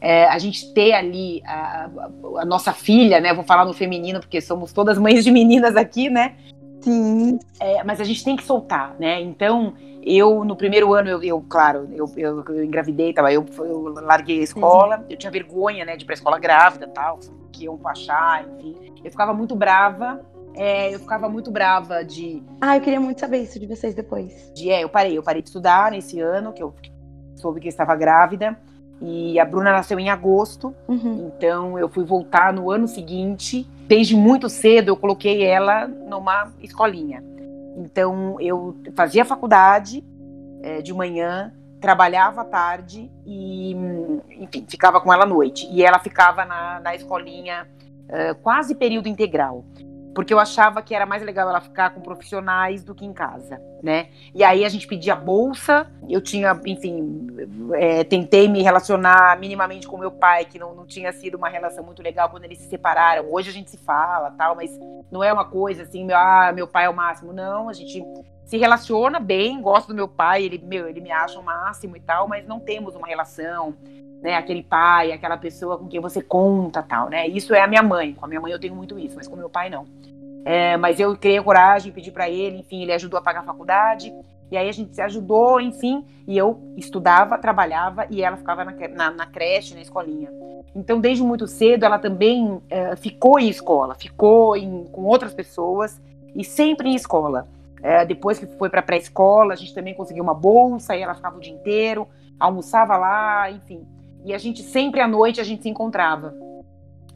é, a gente ter ali a, a, nossa filha, né? Vou falar no feminino porque somos todas mães de meninas aqui, né? Sim. É, mas a gente tem que soltar, né? Então, eu, no primeiro ano, eu, eu claro, eu, eu, eu engravidei, tava, eu, eu larguei a escola, eu tinha vergonha, né, de ir pra escola grávida tal, que iam achar, enfim. Eu ficava muito brava, é, eu ficava muito brava de. Ah, eu queria muito saber isso de vocês depois. De, é, eu parei, eu parei de estudar nesse ano, que eu soube que eu estava grávida. E a Bruna nasceu em agosto, uhum. então eu fui voltar no ano seguinte. Desde muito cedo eu coloquei ela numa escolinha. Então eu fazia faculdade é, de manhã, trabalhava à tarde e, enfim, ficava com ela à noite. E ela ficava na, na escolinha uh, quase período integral porque eu achava que era mais legal ela ficar com profissionais do que em casa, né? E aí a gente pedia bolsa, eu tinha, enfim, é, tentei me relacionar minimamente com meu pai, que não, não tinha sido uma relação muito legal quando eles se separaram. Hoje a gente se fala, tal, mas não é uma coisa assim, meu, ah, meu pai é o máximo. Não, a gente se relaciona bem, gosto do meu pai, ele, meu, ele me acha o máximo e tal, mas não temos uma relação né, aquele pai, aquela pessoa com quem você conta, tal, né? Isso é a minha mãe. Com a minha mãe eu tenho muito isso, mas com meu pai não. É, mas eu criei coragem, pedi para ele, enfim, ele ajudou a pagar a faculdade. E aí a gente se ajudou, enfim, e eu estudava, trabalhava e ela ficava na, na, na creche, na escolinha. Então, desde muito cedo, ela também é, ficou em escola, ficou em, com outras pessoas e sempre em escola. É, depois que foi para pré-escola, a gente também conseguiu uma bolsa e ela ficava o dia inteiro, almoçava lá, enfim. E a gente sempre à noite a gente se encontrava.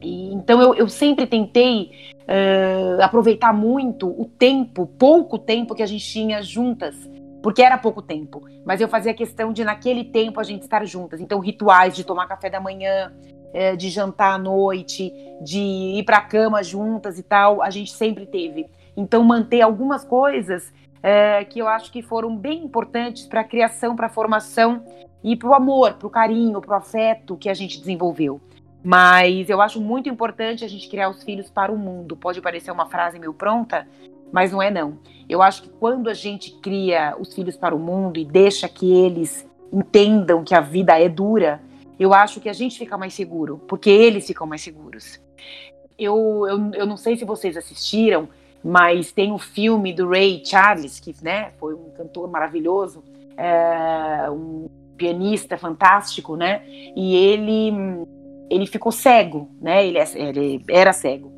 E, então eu, eu sempre tentei uh, aproveitar muito o tempo, pouco tempo que a gente tinha juntas, porque era pouco tempo. Mas eu fazia questão de naquele tempo a gente estar juntas. Então rituais de tomar café da manhã, uh, de jantar à noite, de ir para a cama juntas e tal, a gente sempre teve. Então manter algumas coisas que eu acho que foram bem importantes para a criação, para a formação e para o amor, para o carinho, para o afeto que a gente desenvolveu. Mas eu acho muito importante a gente criar os filhos para o mundo. Pode parecer uma frase meio pronta, mas não é não. Eu acho que quando a gente cria os filhos para o mundo e deixa que eles entendam que a vida é dura, eu acho que a gente fica mais seguro, porque eles ficam mais seguros. Eu, eu, eu não sei se vocês assistiram, mas tem o um filme do Ray Charles, que né, foi um cantor maravilhoso, é, um pianista fantástico, né? E ele ele ficou cego, né? Ele, é, ele era cego.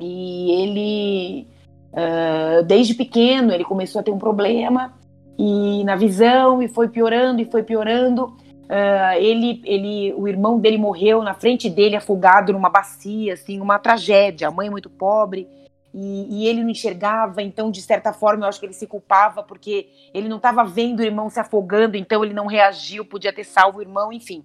E ele, uh, desde pequeno, ele começou a ter um problema e na visão e foi piorando e foi piorando. Uh, ele, ele, o irmão dele morreu na frente dele, afogado numa bacia, assim, uma tragédia. A mãe muito pobre e, e, ele não enxergava, então de certa forma eu acho que ele se culpava porque ele não estava vendo o irmão se afogando, então ele não reagiu, podia ter salvo o irmão, enfim.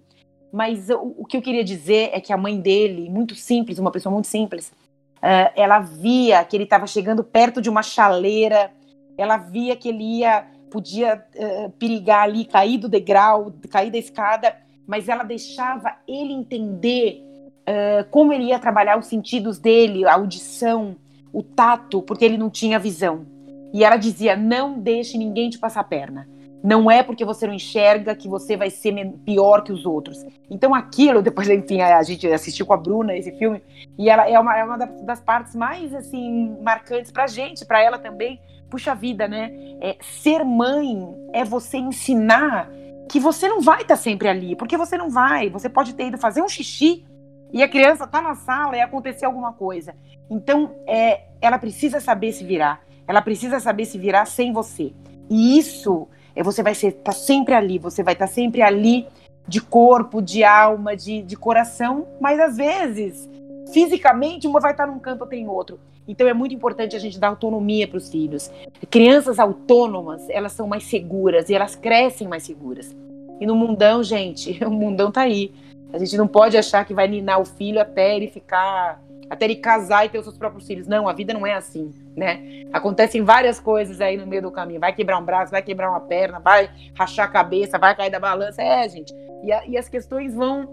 Mas o, o que eu queria dizer é que a mãe dele, muito simples, uma pessoa muito simples, uh, ela via que ele estava chegando perto de uma chaleira, ela via que ele ia podia uh, perigar ali, cair do degrau, cair da escada, mas ela deixava ele entender uh, como ele ia trabalhar os sentidos dele, a audição, o tato, porque ele não tinha visão. E ela dizia: não deixe ninguém te passar a perna. Não é porque você não enxerga que você vai ser pior que os outros. Então aquilo, depois, enfim, a gente assistiu com a Bruna esse filme, e ela é uma, é uma das partes mais, assim, marcantes pra gente, pra ela também. Puxa vida, né? É, ser mãe é você ensinar que você não vai estar tá sempre ali, porque você não vai. Você pode ter ido fazer um xixi e a criança tá na sala e acontecer alguma coisa. Então, é, ela precisa saber se virar. Ela precisa saber se virar sem você. E isso é você vai estar tá sempre ali, você vai estar tá sempre ali de corpo, de alma, de, de coração, mas às vezes, fisicamente, uma vai estar tá num canto, outra em outro. Então é muito importante a gente dar autonomia para os filhos. Crianças autônomas, elas são mais seguras e elas crescem mais seguras. E no mundão, gente, o mundão tá aí. A gente não pode achar que vai ninar o filho até ele ficar, até ele casar e ter os seus próprios filhos. Não, a vida não é assim, né? Acontecem várias coisas aí no meio do caminho. Vai quebrar um braço, vai quebrar uma perna, vai rachar a cabeça, vai cair da balança. É, gente. E, a, e as questões vão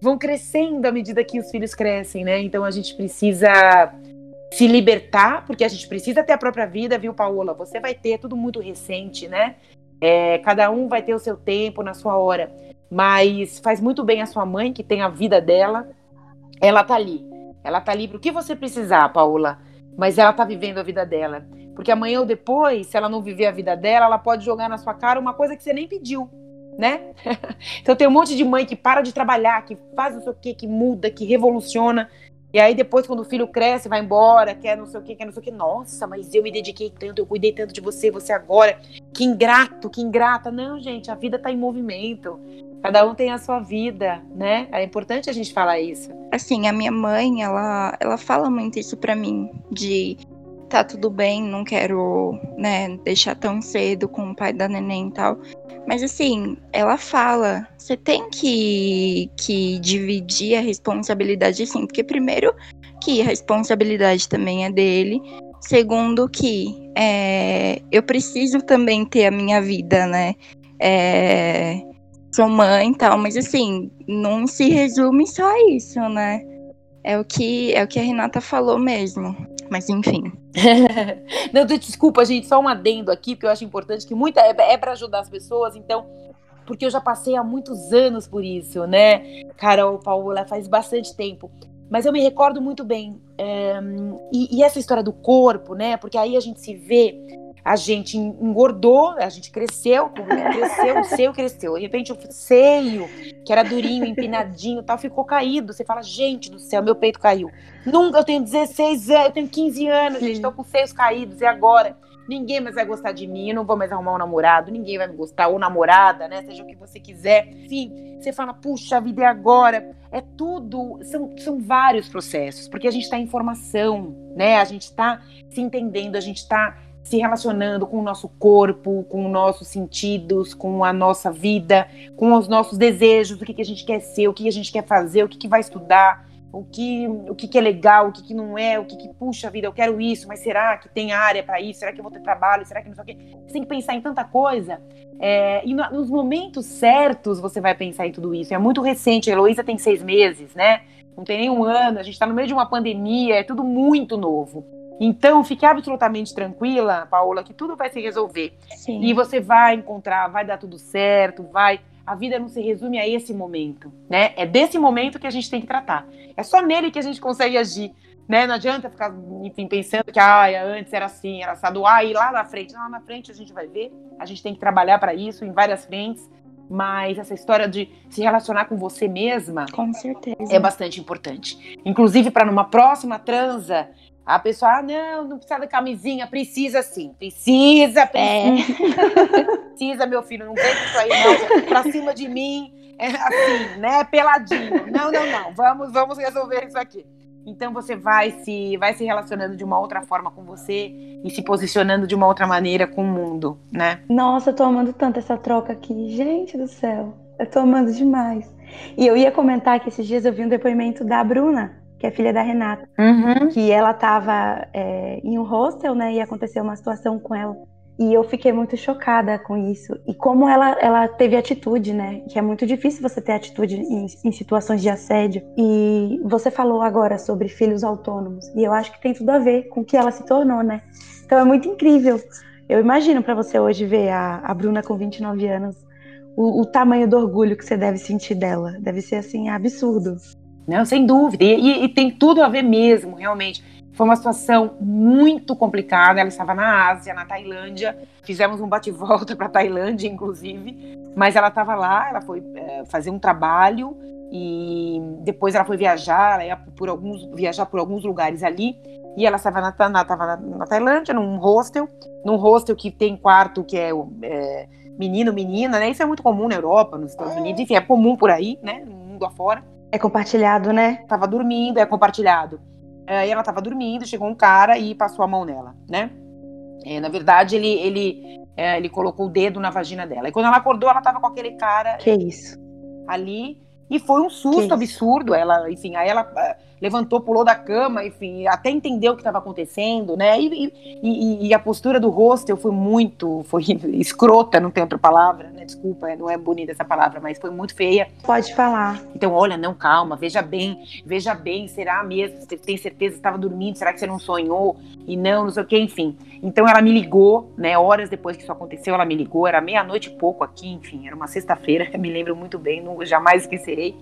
vão crescendo à medida que os filhos crescem, né? Então a gente precisa se libertar, porque a gente precisa ter a própria vida, viu, Paola? Você vai ter, é tudo muito recente, né? É, cada um vai ter o seu tempo na sua hora mas faz muito bem a sua mãe, que tem a vida dela. Ela tá ali. Ela tá ali para o que você precisar, Paula. Mas ela tá vivendo a vida dela. Porque amanhã ou depois, se ela não viver a vida dela, ela pode jogar na sua cara uma coisa que você nem pediu, né? então tem um monte de mãe que para de trabalhar, que faz não sei o quê, que muda, que revoluciona. E aí depois, quando o filho cresce, vai embora, quer não sei o quê, quer não sei o quê. Nossa, mas eu me dediquei tanto, eu cuidei tanto de você, você agora. Que ingrato, que ingrata. Não, gente, a vida tá em movimento. Cada um tem a sua vida, né? É importante a gente falar isso. Assim, a minha mãe, ela, ela fala muito isso para mim, de tá tudo bem, não quero, né, deixar tão cedo com o pai da neném e tal. Mas assim, ela fala, você tem que, que dividir a responsabilidade assim, porque primeiro que a responsabilidade também é dele, segundo que é, eu preciso também ter a minha vida, né? É, sou mãe e tal, mas assim, não se resume só a isso, né? É o que é o que a Renata falou mesmo. Mas enfim. não, desculpa, gente, só um adendo aqui, porque eu acho importante que muita é, é para ajudar as pessoas, então, porque eu já passei há muitos anos por isso, né? Carol, Paola, faz bastante tempo. Mas eu me recordo muito bem. É, e, e essa história do corpo, né? Porque aí a gente se vê a gente engordou, a gente cresceu, cresceu, o seio cresceu. De repente o seio, que era durinho, empinadinho tal, ficou caído. Você fala, gente do céu, meu peito caiu. Nunca, eu tenho 16 anos, eu tenho 15 anos, Sim. gente, tô com seios caídos, e agora? Ninguém mais vai gostar de mim, eu não vou mais arrumar um namorado, ninguém vai me gostar, ou namorada, né? Seja o que você quiser. Enfim, você fala, puxa, a vida é agora. É tudo, são, são vários processos, porque a gente está em formação, né? A gente está se entendendo, a gente está se relacionando com o nosso corpo, com os nossos sentidos, com a nossa vida, com os nossos desejos, o que, que a gente quer ser, o que, que a gente quer fazer, o que, que vai estudar, o que, o que, que é legal, o que, que não é, o que, que puxa a vida, eu quero isso, mas será que tem área para isso? Será que eu vou ter trabalho? Será que não sei o quê? Você tem que pensar em tanta coisa. É, e no, nos momentos certos você vai pensar em tudo isso. É muito recente, a Heloísa tem seis meses, né? Não tem nem um ano, a gente está no meio de uma pandemia, é tudo muito novo. Então, fique absolutamente tranquila, Paola, que tudo vai se resolver. Sim. E você vai encontrar, vai dar tudo certo, vai. A vida não se resume a esse momento, né? É desse momento que a gente tem que tratar. É só nele que a gente consegue agir, né? Não adianta ficar, enfim, pensando que ah, antes era assim, era assado, ah, e lá na frente, lá na frente a gente vai ver. A gente tem que trabalhar para isso em várias frentes. Mas essa história de se relacionar com você mesma, com certeza, é bastante importante. Inclusive para numa próxima transa a pessoa, ah, não, não precisa da camisinha, precisa sim, precisa, precisa. É. precisa, meu filho, não vem com isso aí, não, pra cima de mim, é assim, né, peladinho. Não, não, não, vamos, vamos resolver isso aqui. Então você vai se, vai se relacionando de uma outra forma com você e se posicionando de uma outra maneira com o mundo, né? Nossa, eu tô amando tanto essa troca aqui, gente do céu, eu tô amando demais. E eu ia comentar que esses dias eu vi um depoimento da Bruna, que é filha da Renata, uhum. que ela estava é, em um hostel, né, e aconteceu uma situação com ela. E eu fiquei muito chocada com isso. E como ela, ela teve atitude, né? Que é muito difícil você ter atitude em, em situações de assédio. E você falou agora sobre filhos autônomos. E eu acho que tem tudo a ver com o que ela se tornou, né? Então é muito incrível. Eu imagino para você hoje ver a, a Bruna com 29 anos, o, o tamanho do orgulho que você deve sentir dela. Deve ser assim, absurdo. Não, sem dúvida. E, e, tem tudo a ver mesmo, realmente. Foi uma situação muito complicada. Ela estava na Ásia, na Tailândia. Fizemos um bate-volta para a Tailândia, inclusive. Mas ela estava lá, ela foi é, fazer um trabalho e depois ela foi viajar, ela ia por alguns, viajar por alguns lugares ali. E ela estava na, na, na, na Tailândia, num hostel, num hostel que tem quarto que é, é menino, menina, né? Isso é muito comum na Europa, nos Estados Unidos, enfim, é comum por aí, né? No mundo afora. É compartilhado, né? Tava dormindo, é compartilhado. É, e ela tava dormindo, chegou um cara e passou a mão nela, né? É, na verdade, ele, ele, é, ele colocou o dedo na vagina dela. E quando ela acordou, ela tava com aquele cara. Que isso? Ali. E foi um susto absurdo. Ela, enfim, aí ela levantou, pulou da cama, enfim, até entendeu o que estava acontecendo, né? E, e, e, a postura do hostel foi muito, foi escrota, não tem outra palavra, né? Desculpa, não é bonita essa palavra, mas foi muito feia. Pode falar. Então, olha, não, calma, veja bem, veja bem, será mesmo? Você tem certeza que estava dormindo? Será que você não sonhou? E não, não sei o que, enfim. Então ela me ligou, né? Horas depois que isso aconteceu, ela me ligou, era meia-noite e pouco aqui, enfim, era uma sexta-feira, me lembro muito bem, não, jamais esquecerei.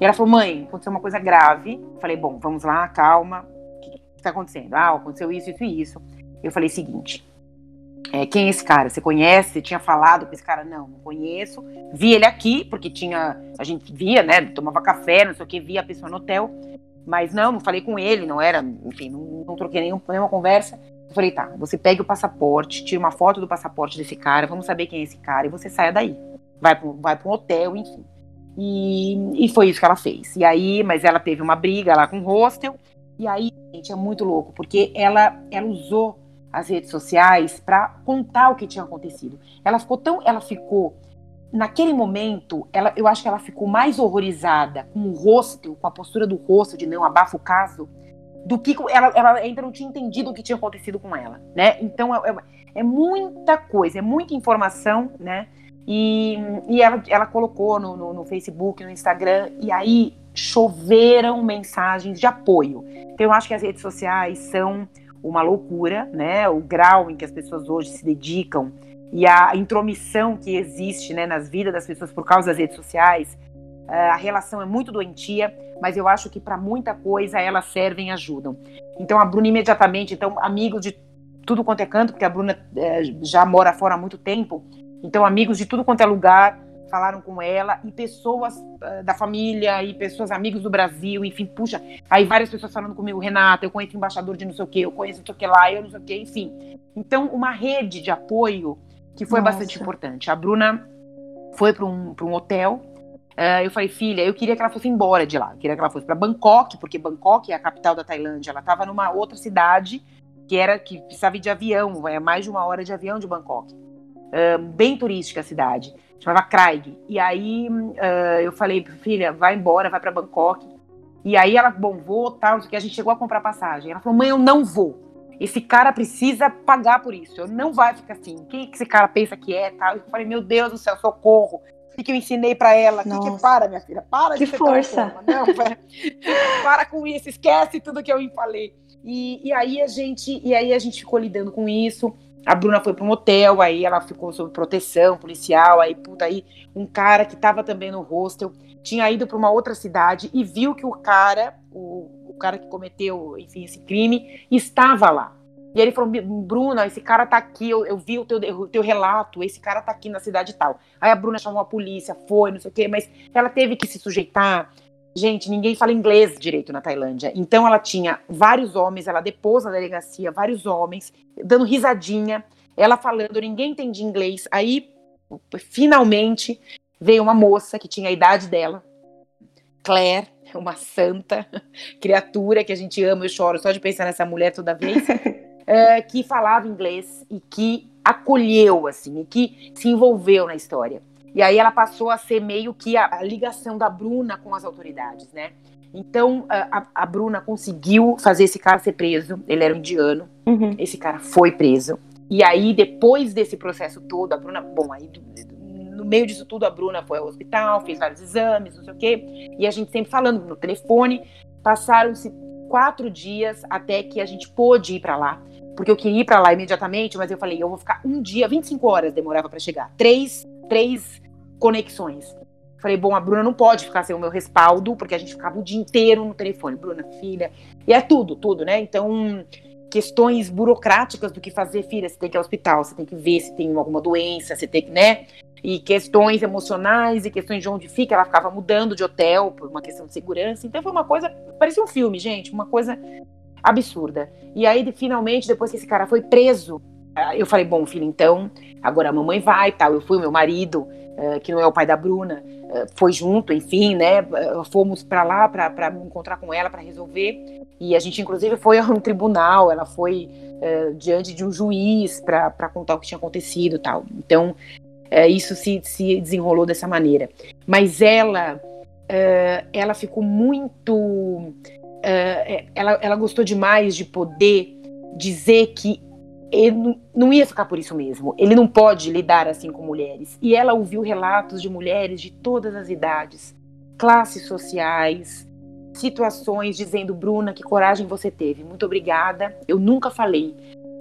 E ela falou: mãe, aconteceu uma coisa grave. Falei: bom, vamos lá, calma. O que está acontecendo? Ah, aconteceu isso, isso e isso. Eu falei seguinte: é, quem é esse cara? Você conhece? Você tinha falado com esse cara? Não, não conheço. Vi ele aqui, porque tinha. A gente via, né? Tomava café, não sei o que, via a pessoa no hotel. Mas não, não falei com ele, não era, enfim, não, não troquei nenhum, nenhuma conversa. Eu falei, tá, você pega o passaporte, tira uma foto do passaporte desse cara, vamos saber quem é esse cara, e você saia daí. Vai para vai um hotel, enfim. E, e foi isso que ela fez. E aí, mas ela teve uma briga lá com o hostel. E aí, gente, é muito louco, porque ela, ela usou as redes sociais para contar o que tinha acontecido. Ela ficou tão, ela ficou naquele momento, ela, eu acho que ela ficou mais horrorizada com o rosto, com a postura do rosto de não abafa o caso, do que ela, ela ainda não tinha entendido o que tinha acontecido com ela, né? Então é, é, é muita coisa, é muita informação, né? E, e ela, ela colocou no, no, no, Facebook, no Instagram, e aí choveram mensagens de apoio. Então eu acho que as redes sociais são uma loucura, né? O grau em que as pessoas hoje se dedicam e a intromissão que existe né, nas vidas das pessoas por causa das redes sociais, eh, a relação é muito doentia, mas eu acho que para muita coisa elas servem e ajudam. Então a Bruna imediatamente, então amigos de tudo quanto é canto, porque a Bruna é, já mora fora há muito tempo, então amigos de tudo quanto é lugar falaram com ela e pessoas uh, da família e pessoas amigos do Brasil, enfim, puxa, aí várias pessoas falando comigo, Renata, eu conheço embaixador de não sei o que, eu conheço não sei o que lá, eu não sei o que, enfim. Então uma rede de apoio que foi Nossa. bastante importante. A Bruna foi para um, um hotel. Uh, eu falei, filha, eu queria que ela fosse embora de lá. Eu queria que ela fosse para Bangkok, porque Bangkok é a capital da Tailândia. Ela estava numa outra cidade que era que precisava ir de avião, é mais de uma hora de avião de Bangkok. Uh, bem turística a cidade, chamava Craig. E aí uh, eu falei, filha, vai embora, vai para Bangkok. E aí ela, bom, vou, tal, que a gente chegou a comprar passagem. Ela falou, mãe, eu não vou. Esse cara precisa pagar por isso. Eu não vai ficar assim. Quem que esse cara pensa que é? Tal. Eu falei, meu Deus do céu, socorro. O que eu ensinei para ela? O que, que para, minha filha? Para que de força. Não, para com isso, esquece tudo que eu falei. E, e, aí a gente, e aí a gente ficou lidando com isso. A Bruna foi para um hotel, aí ela ficou sob proteção policial, aí puta aí um cara que estava também no hostel tinha ido para uma outra cidade e viu que o cara, o, o cara que cometeu, enfim, esse crime, estava lá. E ele falou, Bruna, esse cara tá aqui, eu, eu vi o teu, o teu relato, esse cara tá aqui na cidade tal. Aí a Bruna chamou a polícia, foi, não sei o quê, mas ela teve que se sujeitar. Gente, ninguém fala inglês direito na Tailândia. Então ela tinha vários homens, ela depôs na delegacia, vários homens, dando risadinha, ela falando, ninguém entendia inglês. Aí, finalmente, veio uma moça que tinha a idade dela, Claire, uma santa criatura que a gente ama, eu choro só de pensar nessa mulher toda vez, é, que falava inglês e que acolheu, assim, e que se envolveu na história. E aí ela passou a ser meio que a, a ligação da Bruna com as autoridades, né? Então a, a, Bruna conseguiu fazer esse cara ser preso. Ele era um indiano. Uhum. Esse cara foi preso. E aí, depois desse processo todo, a Bruna, bom, aí no meio disso tudo, a Bruna foi ao hospital, fez vários exames, não sei o quê, e a gente sempre falando no telefone. Passaram-se quatro dias até que a gente pôde ir para lá, porque eu queria ir para lá imediatamente, mas eu falei, eu vou ficar um dia, 25 horas demorava para chegar, três, três conexões. Falei, bom, a Bruna não pode ficar sem o meu respaldo, porque a gente ficava o dia inteiro no telefone, Bruna, filha, e é tudo, tudo, né? Então, questões burocráticas do que fazer, filha, você tem que ir ao hospital, você tem que ver se tem alguma doença, você tem que, né? e questões emocionais e questões de onde fica. Ela ficava mudando de hotel por uma questão de segurança. Então foi uma coisa, parecia um filme, gente, uma coisa absurda. E aí, finalmente, depois que esse cara foi preso, eu falei, bom, filho, então, agora a mamãe vai, tal. Eu fui, meu marido, eh, que não é o pai da Bruna, eh, foi junto, enfim, né? Fomos para lá para me encontrar com ela para resolver. E a gente, inclusive, foi a um tribunal. Ela foi diante de um juiz para contar o que tinha acontecido, tal. Então, é, isso se, se desenrolou dessa maneira. Mas ela, é, ela ficou muito. Ela, ela gostou demais de poder dizer que ele não ia ficar por isso mesmo. Ele não pode lidar assim com mulheres. E ela ouviu relatos de mulheres de todas as idades, classes sociais, situações, dizendo: Bruna, que coragem você teve. Muito obrigada. Eu nunca falei.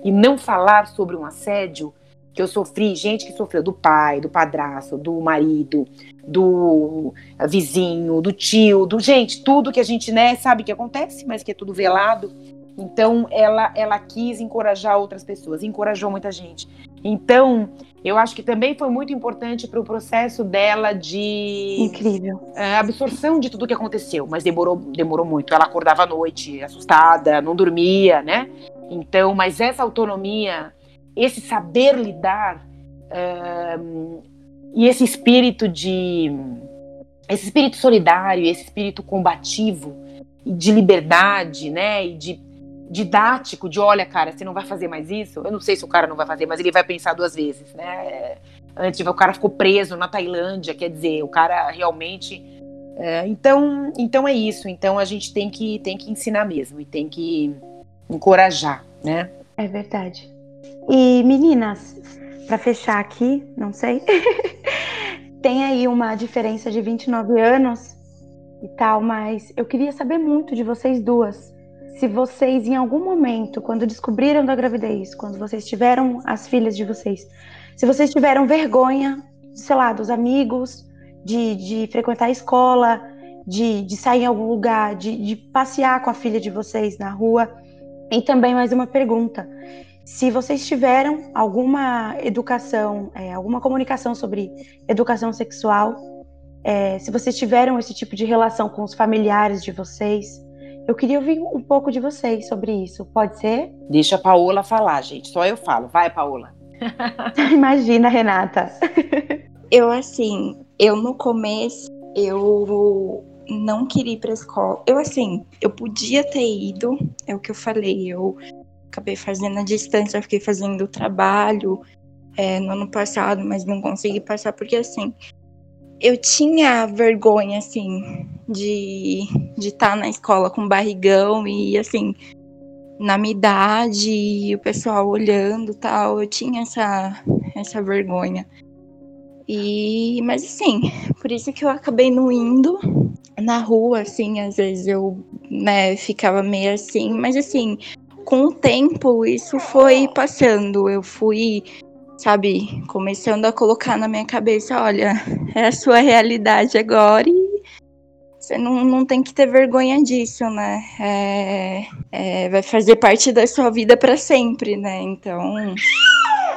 E não falar sobre um assédio que eu sofri, gente que sofreu do pai, do padrasto, do marido, do vizinho, do tio, do gente, tudo que a gente né, sabe que acontece, mas que é tudo velado. Então, ela, ela quis encorajar outras pessoas, encorajou muita gente. Então, eu acho que também foi muito importante para o processo dela de incrível uh, absorção de tudo que aconteceu, mas demorou, demorou muito. Ela acordava à noite, assustada, não dormia, né? Então, mas essa autonomia, esse saber lidar e esse espírito de esse espírito solidário, esse espírito combativo de liberdade, né, e de didático, de olha, cara, você não vai fazer mais isso. Eu não sei se o cara não vai fazer, mas ele vai pensar duas vezes, né? Antes o cara ficou preso na Tailândia, quer dizer, o cara realmente. É, então, então é isso. Então a gente tem que tem que ensinar mesmo e tem que encorajar, né? É verdade. E meninas, para fechar aqui, não sei, tem aí uma diferença de 29 anos e tal, mas eu queria saber muito de vocês duas. Se vocês, em algum momento, quando descobriram da gravidez, quando vocês tiveram as filhas de vocês, se vocês tiveram vergonha, sei lá, dos amigos, de, de frequentar a escola, de, de sair em algum lugar, de, de passear com a filha de vocês na rua. E também mais uma pergunta: se vocês tiveram alguma educação, é, alguma comunicação sobre educação sexual, é, se vocês tiveram esse tipo de relação com os familiares de vocês, eu queria ouvir um pouco de vocês sobre isso. Pode ser? Deixa a Paola falar, gente. Só eu falo. Vai, Paola. Imagina, Renata. eu, assim, eu no começo, eu não queria ir pra escola. Eu, assim, eu podia ter ido, é o que eu falei. Eu acabei fazendo a distância, fiquei fazendo trabalho é, no ano passado, mas não consegui passar porque assim eu tinha vergonha assim de estar tá na escola com barrigão e assim na minha idade o pessoal olhando tal eu tinha essa essa vergonha e mas assim por isso que eu acabei não indo na rua assim às vezes eu né ficava meio assim mas assim com o tempo, isso foi passando. Eu fui, sabe, começando a colocar na minha cabeça: olha, é a sua realidade agora e você não, não tem que ter vergonha disso, né? É, é, vai fazer parte da sua vida para sempre, né? Então,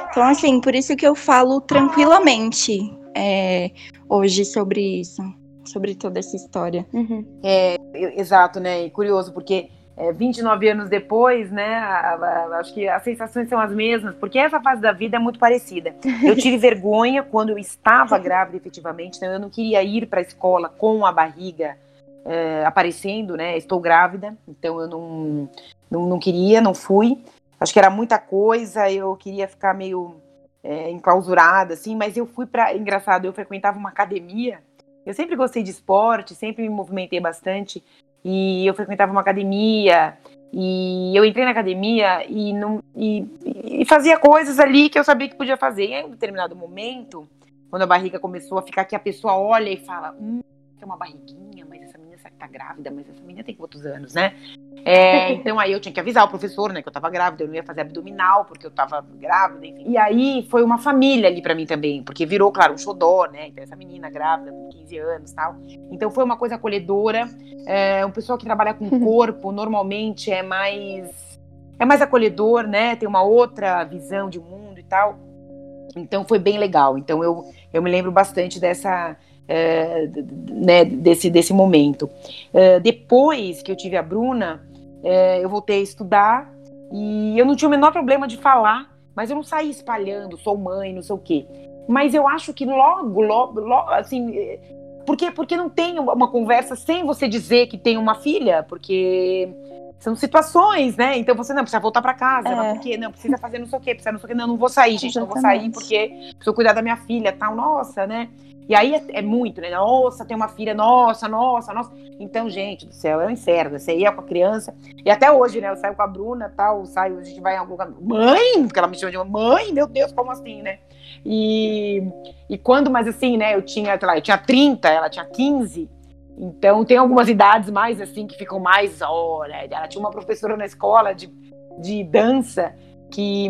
então, assim, por isso que eu falo tranquilamente é, hoje sobre isso, sobre toda essa história. Uhum. É, exato, né? E curioso, porque é, 29 anos depois, né, a, a, acho que as sensações são as mesmas, porque essa fase da vida é muito parecida. Eu tive vergonha quando eu estava grávida efetivamente, então eu não queria ir para a escola com a barriga é, aparecendo, né, estou grávida, então eu não, não, não, queria, não fui. Acho que era muita coisa, eu queria ficar meio é, enclausurada, assim, mas eu fui para. Engraçado, eu frequentava uma academia, eu sempre gostei de esporte, sempre me movimentei bastante e eu frequentava uma academia e eu entrei na academia e, não, e, e, fazia coisas ali que eu sabia que podia fazer. E em um determinado momento, quando a barriga começou a ficar que a pessoa olha e fala, hum, tem uma barriguinha, tá grávida? Mas essa menina tem quantos anos, né? É, então aí eu tinha que avisar o professor, né, que eu tava grávida, eu não ia fazer abdominal porque eu tava grávida, enfim. E aí foi uma família ali para mim também, porque virou, claro, um xodó, né? Então essa menina grávida com 15 anos tal. Então foi uma coisa acolhedora. É, um pessoal que trabalha com o corpo normalmente é mais é mais acolhedor, né? Tem uma outra visão de mundo e tal. Então foi bem legal. Então eu, eu me lembro bastante dessa é, né, desse, desse momento. É, depois que eu tive a Bruna, é, eu voltei a estudar e eu não tinha o menor problema de falar, mas eu não saí espalhando, sou mãe, não sei o quê. Mas eu acho que logo, logo, logo assim, porque, porque não tem uma conversa sem você dizer que tem uma filha, porque são situações, né? Então você não precisa voltar para casa, é. por quê? Não precisa fazer não sei o quê, precisa não sei o quê, não, não vou sair, gente, Exatamente. não vou sair porque preciso cuidar da minha filha, tal, nossa, né? E aí é, é, muito, né? Nossa, tem uma filha, nossa, nossa, nossa. Então, gente do céu, é um inferno. Você ia com a criança. E até hoje, né? Eu saio com a Bruna tal, saio, a gente vai em algum lugar. Mãe! Porque ela me chama de mãe, meu Deus, como assim, né? E, e quando, mas assim, né? Eu tinha, sei lá, eu tinha 30, ela tinha 15. Então, tem algumas idades mais assim que ficam mais. Olha, ela tinha uma professora na escola de, de dança que,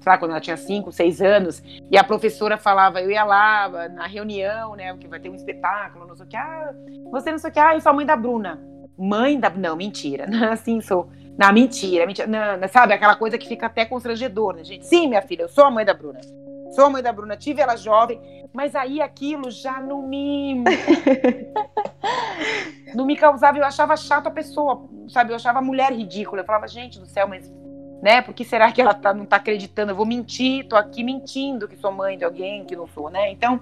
sei lá, quando ela tinha 5, 6 anos, e a professora falava, eu ia lá na reunião, né, que vai ter um espetáculo, não sei o que, ah, você não sei o que, ah, eu sou a mãe da Bruna. Mãe da. Não, mentira, assim sou. Não, mentira, mentira. Não, sabe, aquela coisa que fica até constrangedor, né, gente? Sim, minha filha, eu sou a mãe da Bruna. Sou a mãe da Bruna, tive ela jovem, mas aí aquilo já não me. não me causava, eu achava chato a pessoa, sabe? Eu achava a mulher ridícula. Eu falava, gente do céu, mas. Né? Por que será que ela tá, não tá acreditando? Eu vou mentir, tô aqui mentindo que sou mãe de alguém que não sou, né? Então,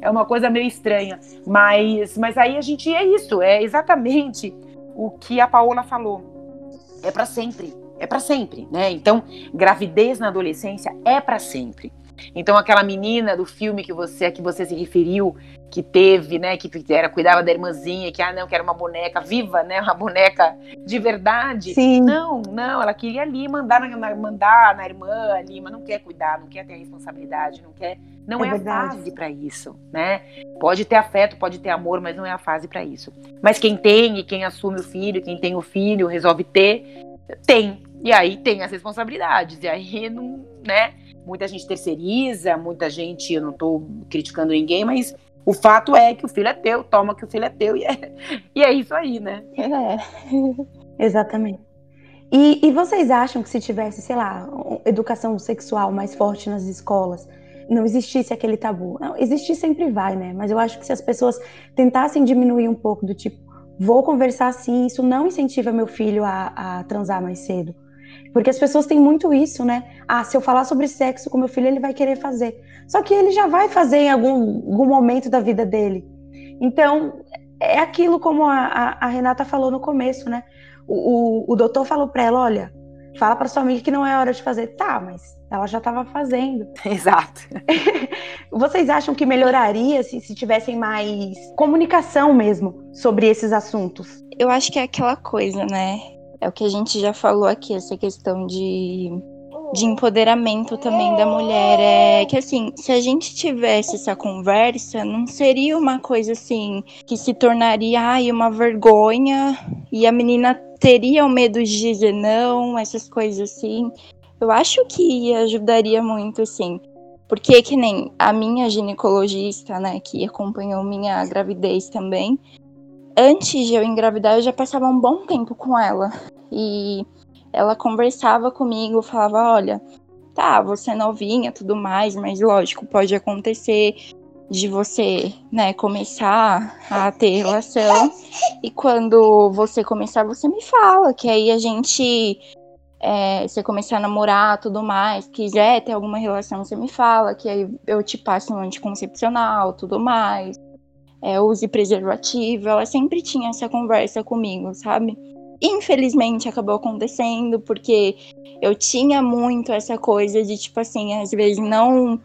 é uma coisa meio estranha. Mas, mas aí a gente é isso, é exatamente o que a Paola falou. É para sempre, é para sempre, né? Então, gravidez na adolescência é para sempre. Então aquela menina do filme que você que você se referiu, que teve, né, que era cuidava da irmãzinha, que ah não, que era uma boneca viva, né, uma boneca de verdade. Sim. Não, não, ela queria ali mandar na, mandar na irmã ali, mas não quer cuidar, não quer ter responsabilidade, não quer, não é, é a fase para isso, né? Pode ter afeto, pode ter amor, mas não é a fase para isso. Mas quem tem e quem assume o filho, quem tem o filho, resolve ter, tem. E aí tem as responsabilidades. E aí não, né? Muita gente terceiriza, muita gente, eu não estou criticando ninguém, mas o fato é que o filho é teu, toma que o filho é teu, e é, e é isso aí, né? É, exatamente. E, e vocês acham que se tivesse, sei lá, educação sexual mais forte nas escolas, não existisse aquele tabu? Não, existir sempre vai, né? Mas eu acho que se as pessoas tentassem diminuir um pouco do tipo, vou conversar assim, isso não incentiva meu filho a, a transar mais cedo. Porque as pessoas têm muito isso, né? Ah, se eu falar sobre sexo com meu filho, ele vai querer fazer. Só que ele já vai fazer em algum, algum momento da vida dele. Então, é aquilo como a, a, a Renata falou no começo, né? O, o, o doutor falou para ela: olha, fala para sua amiga que não é hora de fazer. Tá, mas ela já estava fazendo. Exato. Vocês acham que melhoraria se, se tivessem mais comunicação mesmo sobre esses assuntos? Eu acho que é aquela coisa, né? É o que a gente já falou aqui, essa questão de, de empoderamento também da mulher. É que assim, se a gente tivesse essa conversa, não seria uma coisa assim que se tornaria ai, uma vergonha e a menina teria o medo de dizer não, essas coisas assim. Eu acho que ajudaria muito, assim. Porque que nem a minha ginecologista, né, que acompanhou minha gravidez também, antes de eu engravidar, eu já passava um bom tempo com ela. E ela conversava comigo, falava: olha, tá, você é novinha, tudo mais, mas lógico, pode acontecer de você, né, começar a ter relação. E quando você começar, você me fala, que aí a gente. É, você começar a namorar tudo mais, quiser ter alguma relação, você me fala, que aí eu te passo um anticoncepcional, tudo mais é, use preservativo. Ela sempre tinha essa conversa comigo, sabe? Infelizmente acabou acontecendo porque eu tinha muito essa coisa de tipo assim, às vezes não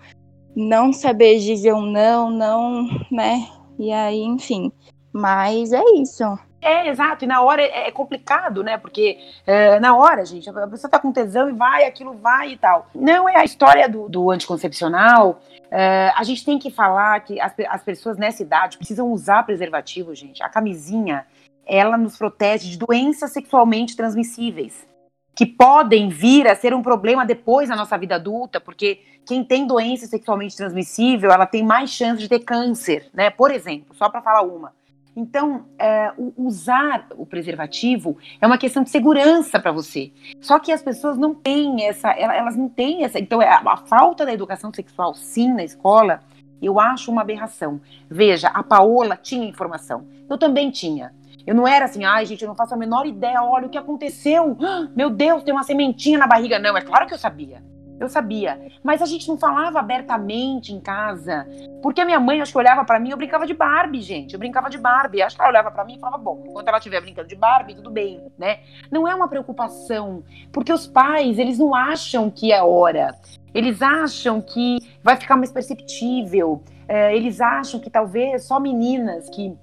não saber dizer um não, não, né? E aí, enfim. Mas é isso. É, exato, e na hora é, é complicado, né? Porque é, na hora, gente, a pessoa tá com tesão e vai, aquilo vai e tal. Não é a história do, do anticoncepcional. É, a gente tem que falar que as, as pessoas nessa idade precisam usar preservativo, gente. A camisinha, ela nos protege de doenças sexualmente transmissíveis que podem vir a ser um problema depois na nossa vida adulta, porque quem tem doença sexualmente transmissível, ela tem mais chance de ter câncer, né? Por exemplo, só para falar uma. Então, é, usar o preservativo é uma questão de segurança para você. Só que as pessoas não têm essa, elas não têm essa. Então, é, a falta da educação sexual, sim, na escola, eu acho uma aberração. Veja, a Paola tinha informação. Eu também tinha. Eu não era assim, ai, gente, eu não faço a menor ideia, olha o que aconteceu. Meu Deus, tem uma sementinha na barriga. Não, é claro que eu sabia. Eu sabia. Mas a gente não falava abertamente em casa. Porque a minha mãe, acho que olhava para mim, eu brincava de Barbie, gente. Eu brincava de Barbie. Acho que ela olhava para mim e falava, bom, enquanto ela estiver brincando de Barbie, tudo bem, né? Não é uma preocupação. Porque os pais, eles não acham que é hora. Eles acham que vai ficar mais perceptível. É, eles acham que talvez só meninas que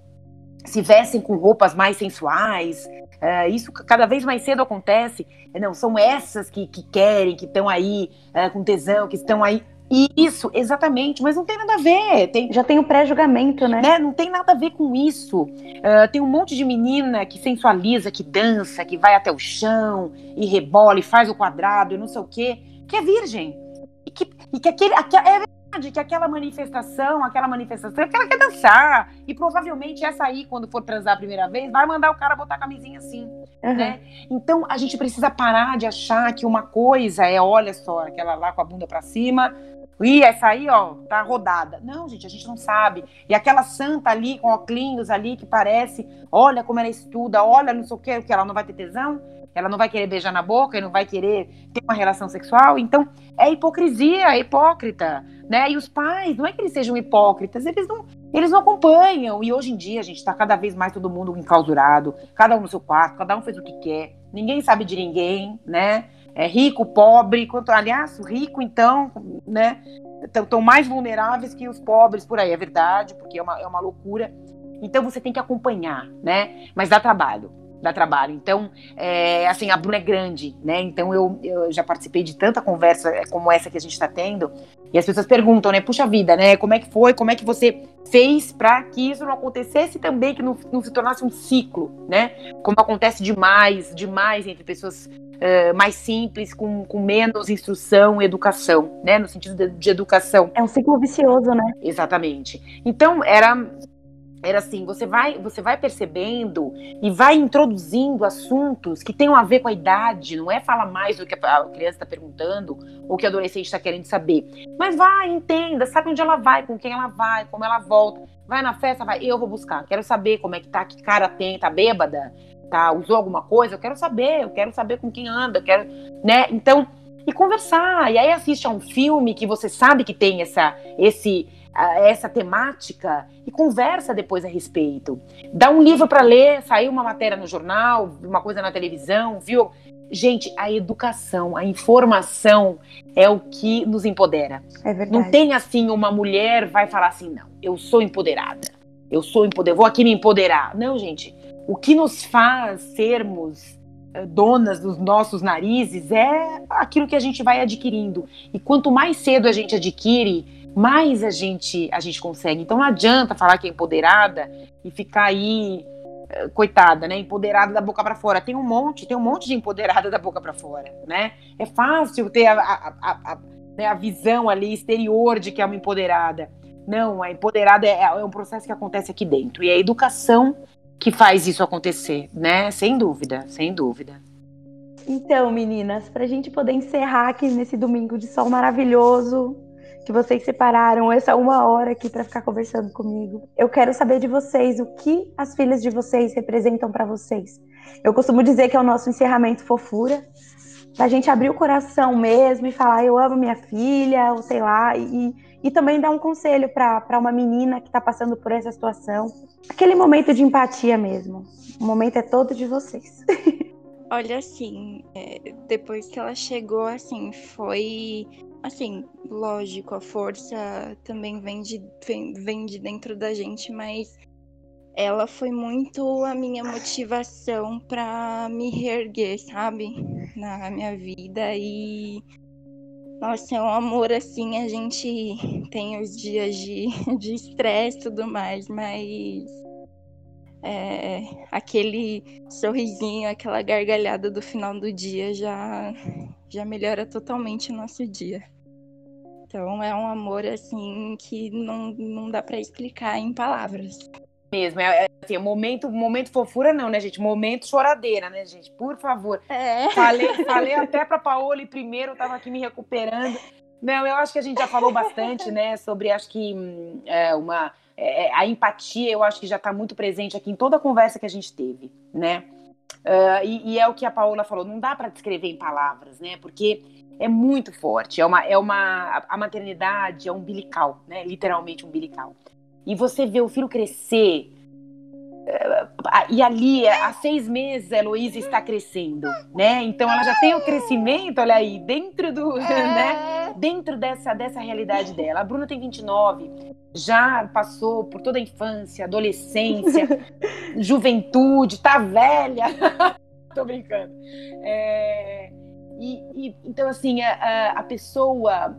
se vestem com roupas mais sensuais, Uh, isso cada vez mais cedo acontece. Não, são essas que, que querem, que estão aí uh, com tesão, que estão aí. Isso, exatamente, mas não tem nada a ver. Tem, Já tem o pré-julgamento, né? né? Não tem nada a ver com isso. Uh, tem um monte de menina que sensualiza, que dança, que vai até o chão e rebola e faz o quadrado e não sei o quê, que é virgem. E que, e que aquele, aquele, é que aquela manifestação, aquela manifestação, é que ela quer dançar. E provavelmente essa aí, quando for transar a primeira vez, vai mandar o cara botar a camisinha assim. Uhum. Né? Então a gente precisa parar de achar que uma coisa é, olha só, aquela lá com a bunda para cima, e essa aí, ó, tá rodada. Não, gente, a gente não sabe. E aquela santa ali com óculos ali que parece, olha como ela estuda, olha não sei o que, que ela não vai ter tesão, ela não vai querer beijar na boca, não vai querer ter uma relação sexual. Então, é hipocrisia, é hipócrita, né? E os pais, não é que eles sejam hipócritas, eles não, eles não acompanham. E hoje em dia, a gente está cada vez mais todo mundo enclausurado, cada um no seu quarto, cada um fez o que quer, ninguém sabe de ninguém, né? É rico, pobre, quanto, aliás, rico, então, né? Estão mais vulneráveis que os pobres por aí, é verdade, porque é uma, é uma loucura. Então você tem que acompanhar, né? Mas dá trabalho dá trabalho. Então, é, assim, a Bruna é grande, né? Então eu, eu já participei de tanta conversa é, como essa que a gente está tendo. E as pessoas perguntam, né? Puxa vida, né? Como é que foi? Como é que você fez para que isso não acontecesse também, que não, não, se tornasse um ciclo, né? Como acontece demais, demais entre pessoas uh, mais simples, com, com menos instrução e educação, né? No sentido de, de educação. É um ciclo vicioso, né? Exatamente. Então, era era assim, você vai, você vai percebendo e vai introduzindo assuntos que tenham a ver com a idade, não é falar mais do que a criança está perguntando ou que o adolescente está querendo saber. Mas vai, entenda, sabe onde ela vai, com quem ela vai, como ela volta. Vai na festa, vai, eu vou buscar. Quero saber como é que tá, que cara tem, tá bêbada, tá, usou alguma coisa, eu quero saber, eu quero saber com quem anda, eu quero, né? Então, e conversar. E aí assiste a um filme que você sabe que tem essa esse essa temática e conversa depois a respeito. Dá um livro para ler, saiu uma matéria no jornal, uma coisa na televisão, viu? Gente, a educação, a informação é o que nos empodera. É verdade. Não tem assim uma mulher vai falar assim, não, eu sou empoderada. Eu sou empoderada, vou aqui me empoderar. Não, gente. O que nos faz sermos eh, donas dos nossos narizes é aquilo que a gente vai adquirindo. E quanto mais cedo a gente adquire, mais a gente a gente consegue. Então não adianta falar que é empoderada e ficar aí eh, coitada, né, empoderada da boca para fora. Tem um monte, tem um monte de empoderada da boca para fora, né? É fácil ter a, a, a, né, a visão ali exterior de que é uma empoderada. Não, a empoderada é, é um processo que acontece aqui dentro e é a educação que faz isso acontecer, né? Sem dúvida, sem dúvida. Então, meninas, para a gente poder encerrar aqui nesse domingo de sol maravilhoso, que vocês separaram essa uma hora aqui para ficar conversando comigo. Eu quero saber de vocês o que as filhas de vocês representam para vocês. Eu costumo dizer que é o nosso encerramento fofura, da gente abrir o coração mesmo e falar eu amo minha filha, ou sei lá, e, e também dar um conselho para uma menina que está passando por essa situação. Aquele momento de empatia mesmo. O momento é todo de vocês. Olha, assim, é, depois que ela chegou, assim, foi Assim, lógico, a força também vem de, vem, de dentro da gente, mas ela foi muito a minha motivação para me reerguer, sabe? Na minha vida e nossa, é um amor assim, a gente tem os dias de estresse e tudo mais, mas é, aquele sorrisinho, aquela gargalhada do final do dia já, já melhora totalmente o nosso dia. Então é um amor assim que não, não dá para explicar em palavras. Mesmo, é, é assim, momento, momento fofura não, né, gente? Momento choradeira, né, gente? Por favor. É. Falei, falei até para Paola primeiro, eu tava aqui me recuperando. Não, eu acho que a gente já falou bastante, né, sobre acho que hum, é, uma é, é, a empatia, eu acho que já está muito presente aqui em toda a conversa que a gente teve, né? Uh, e, e, é o que a Paola falou, não dá para descrever em palavras, né? Porque é muito forte. É uma, é uma a maternidade é umbilical, né? Literalmente umbilical. E você vê o filho crescer. Eh, e ali, há seis meses, a Heloísa está crescendo, né? Então ela já tem o crescimento, olha aí, dentro do, né? Dentro dessa, dessa realidade dela. A Bruna tem 29, já passou por toda a infância, adolescência, juventude, tá velha. Tô brincando. É, e, e, então, assim, a, a pessoa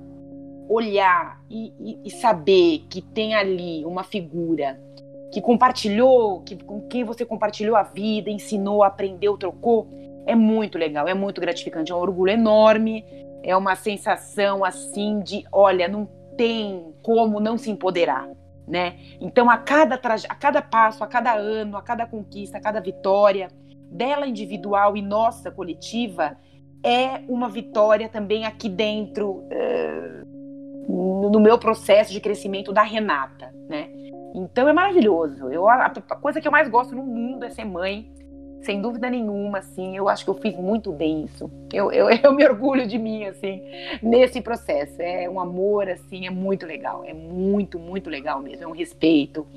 olhar e, e, e, saber que tem ali uma figura que compartilhou, que, com quem você compartilhou a vida, ensinou, aprendeu, trocou, é muito legal, é muito gratificante, é um orgulho enorme, é uma sensação assim de, olha, não tem como não se empoderar, né? Então, a cada, a cada passo, a cada ano, a cada conquista, a cada vitória, dela individual e nossa coletiva é uma vitória também aqui dentro uh, no meu processo de crescimento da Renata, né? Então é maravilhoso. Eu, a, a, coisa que eu mais gosto no mundo é ser mãe, sem dúvida nenhuma, assim. Eu acho que eu fiz muito bem isso. Eu, eu, eu me orgulho de mim, assim, nesse processo. É um amor, assim, é muito legal. É muito, muito legal mesmo. É um respeito,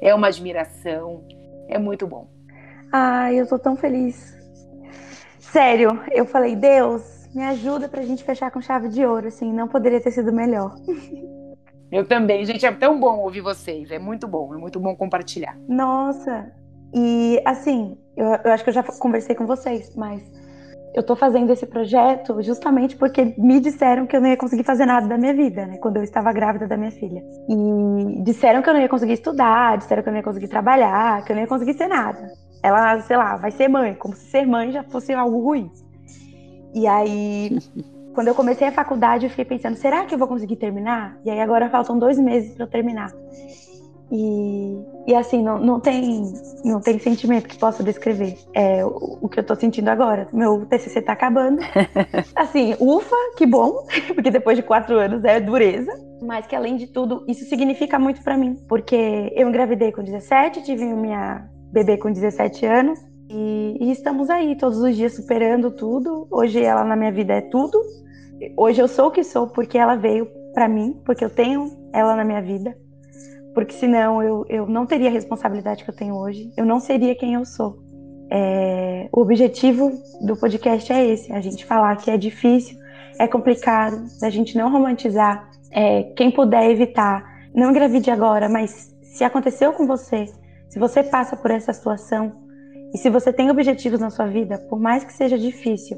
é uma admiração, é muito bom. Ai, eu tô tão feliz Sério, eu falei, Deus, me ajuda pra gente fechar com chave de ouro, assim, não poderia ter sido melhor. Eu também, gente, é tão bom ouvir vocês, é muito bom, é muito bom compartilhar. Nossa, e assim, eu, eu acho que eu já conversei com vocês, mas eu tô fazendo esse projeto justamente porque me disseram que eu não ia conseguir fazer nada da minha vida, né? Quando eu estava grávida da minha filha. E disseram que eu não ia conseguir estudar, disseram que eu não ia conseguir trabalhar, que eu não ia conseguir ser nada. Ela, sei lá, vai ser mãe, como se ser mãe já fosse algo ruim. E aí, quando eu comecei a faculdade, eu fiquei pensando, será que eu vou conseguir terminar? E aí agora faltam dois meses para eu terminar. E, e assim, não, não, tem, não tem sentimento que possa descrever é, o, o que eu tô sentindo agora. Meu TCC tá acabando. Assim, ufa, que bom, porque depois de quatro anos é dureza. Mas que além de tudo, isso significa muito para mim. Porque eu engravidei com 17, tive minha bebê com 17 anos. E, e, estamos aí todos os dias superando tudo. Hoje ela na minha vida é tudo. Hoje eu sou o que sou porque ela veio para mim, porque eu tenho ela na minha vida. Porque senão eu, eu não teria a responsabilidade que eu tenho hoje. Eu não seria quem eu sou. É, o objetivo do podcast é esse: a gente falar que é difícil, é complicado, a gente não romantizar. É, quem puder evitar, não engravide agora, mas se aconteceu com você, se você passa por essa situação e se você tem objetivos na sua vida, por mais que seja difícil,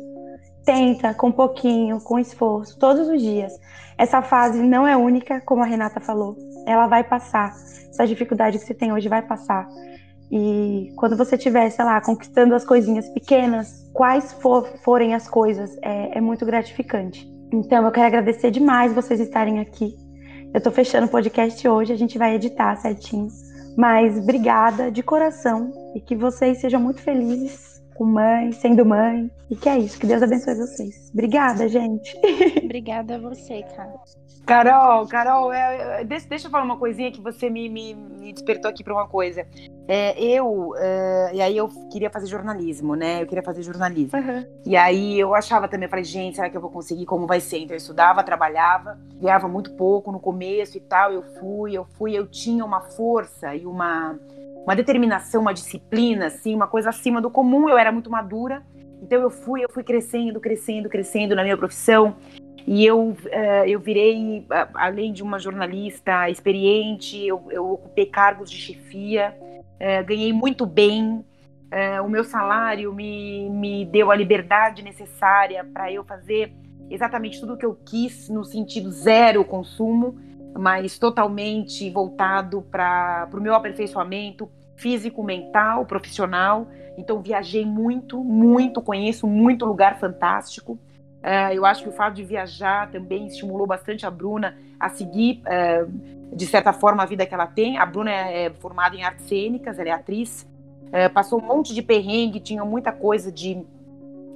tenta com pouquinho, com esforço, todos os dias. Essa fase não é única, como a Renata falou. Ela vai passar. Essa dificuldade que você tem hoje vai passar. E quando você estiver, sei lá, conquistando as coisinhas pequenas, quais for, forem as coisas, é, é muito gratificante. Então, eu quero agradecer demais vocês estarem aqui. Eu tô fechando o podcast hoje, a gente vai editar certinho. Mas obrigada de coração e que vocês sejam muito felizes com mãe, sendo mãe. E que é isso, que Deus abençoe vocês. Obrigada, gente. Obrigada a você, cara. Carol, Carol, é, é, deixa, deixa eu falar uma coisinha que você me, me, me despertou aqui para uma coisa. É, eu, é, e aí eu queria fazer jornalismo, né? Eu queria fazer jornalismo. Uhum. E aí eu achava também, eu falei, gente, será que eu vou conseguir? Como vai ser? Então eu estudava, trabalhava, ganhava muito pouco no começo e tal. Eu fui, eu fui, eu tinha uma força e uma, uma determinação, uma disciplina, assim, uma coisa acima do comum. Eu era muito madura. Então eu fui, eu fui crescendo, crescendo, crescendo na minha profissão. E eu, uh, eu virei, além de uma jornalista experiente, eu, eu ocupei cargos de chefia, uh, ganhei muito bem. o meu salário me, me deu a liberdade necessária para eu fazer exatamente tudo o que eu quis, no sentido zero consumo, mas totalmente voltado para o meu aperfeiçoamento físico, mental, profissional. Então, viajei muito, muito, conheço muito lugar fantástico. É, eu acho que o fato de viajar também estimulou bastante a Bruna a seguir, é, de certa forma, a vida que ela tem. A Bruna é, é formada em artes cênicas, ela é atriz, passou um monte de perrengue, tinha muita coisa de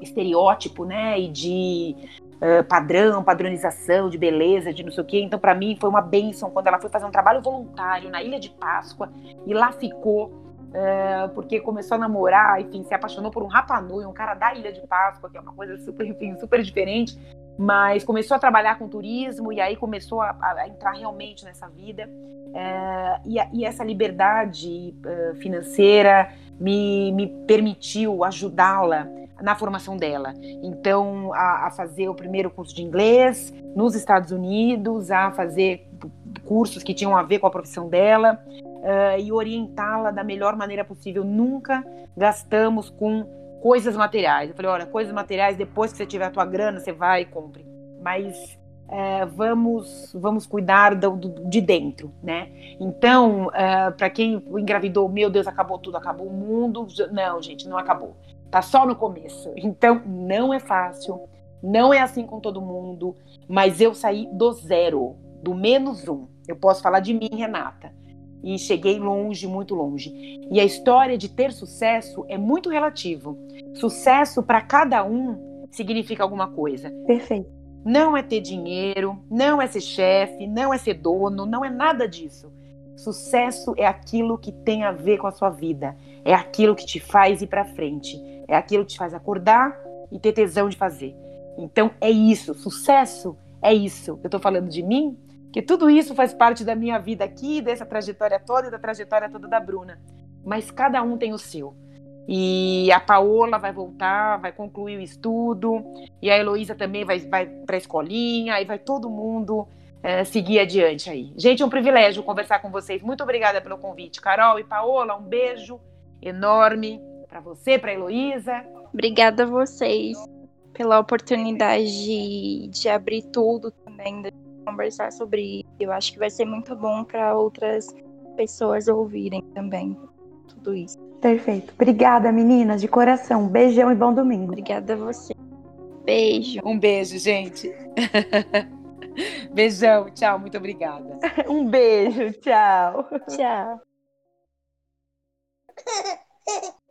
estereótipo, né, e de é, padrão, padronização, de beleza, de não sei o quê. Então, para mim, foi uma benção quando ela foi fazer um trabalho voluntário na Ilha de Páscoa e lá ficou é, porque começou a namorar, enfim, se apaixonou por um Rapanui, um cara da Ilha de Páscoa, que é uma coisa super, enfim, super diferente, mas começou a trabalhar com turismo e aí começou a, a entrar realmente nessa vida. É, e, e, essa liberdade uh, financeira me, me permitiu ajudá-la na formação dela. Então, a, a, fazer o primeiro curso de inglês nos Estados Unidos, a fazer cursos que tinham a ver com a profissão dela uh, e orientá-la da melhor maneira possível. Nunca gastamos com coisas materiais. Eu falei, olha, coisas materiais, depois que você tiver a tua grana, você vai e compre. Mas uh, vamos, vamos cuidar do, do, de dentro, né? Então, uh, eh, para quem engravidou, meu Deus, acabou tudo, acabou o mundo. Não, gente, não acabou. Tá só no começo. Então, não é fácil. Não é assim com todo mundo, mas eu saí do zero, do menos um. Eu posso falar de mim, Renata. e cheguei longe, muito longe. E a história de ter sucesso é muito relativo. Sucesso para cada um significa alguma coisa. Perfeito. Não é ter dinheiro, não é ser chefe, não é ser dono, não é nada disso. Sucesso é aquilo que tem a ver com a sua vida, é aquilo que te faz ir para frente, é aquilo que te faz acordar e ter tesão de fazer. Então é isso, sucesso é isso. Eu estou falando de mim, que tudo isso faz parte da minha vida aqui, dessa trajetória toda e da trajetória toda da Bruna. Mas cada um tem o seu. E a Paola vai voltar, vai concluir o estudo, e a Heloísa também vai, vai para a escolinha, e vai todo mundo é, seguir adiante aí. Gente, é um privilégio conversar com vocês. Muito obrigada pelo convite. Carol e Paola, um beijo enorme para você, para a Heloísa. Obrigada a vocês pela oportunidade de, de abrir tudo também, de conversar sobre isso. Eu acho que vai ser muito bom para outras pessoas ouvirem também tudo isso. Perfeito. Obrigada, meninas, de coração. Beijão e bom domingo. Obrigada a você. Beijo. Um beijo, gente. Beijão, tchau, muito obrigada. um beijo, tchau. Tchau.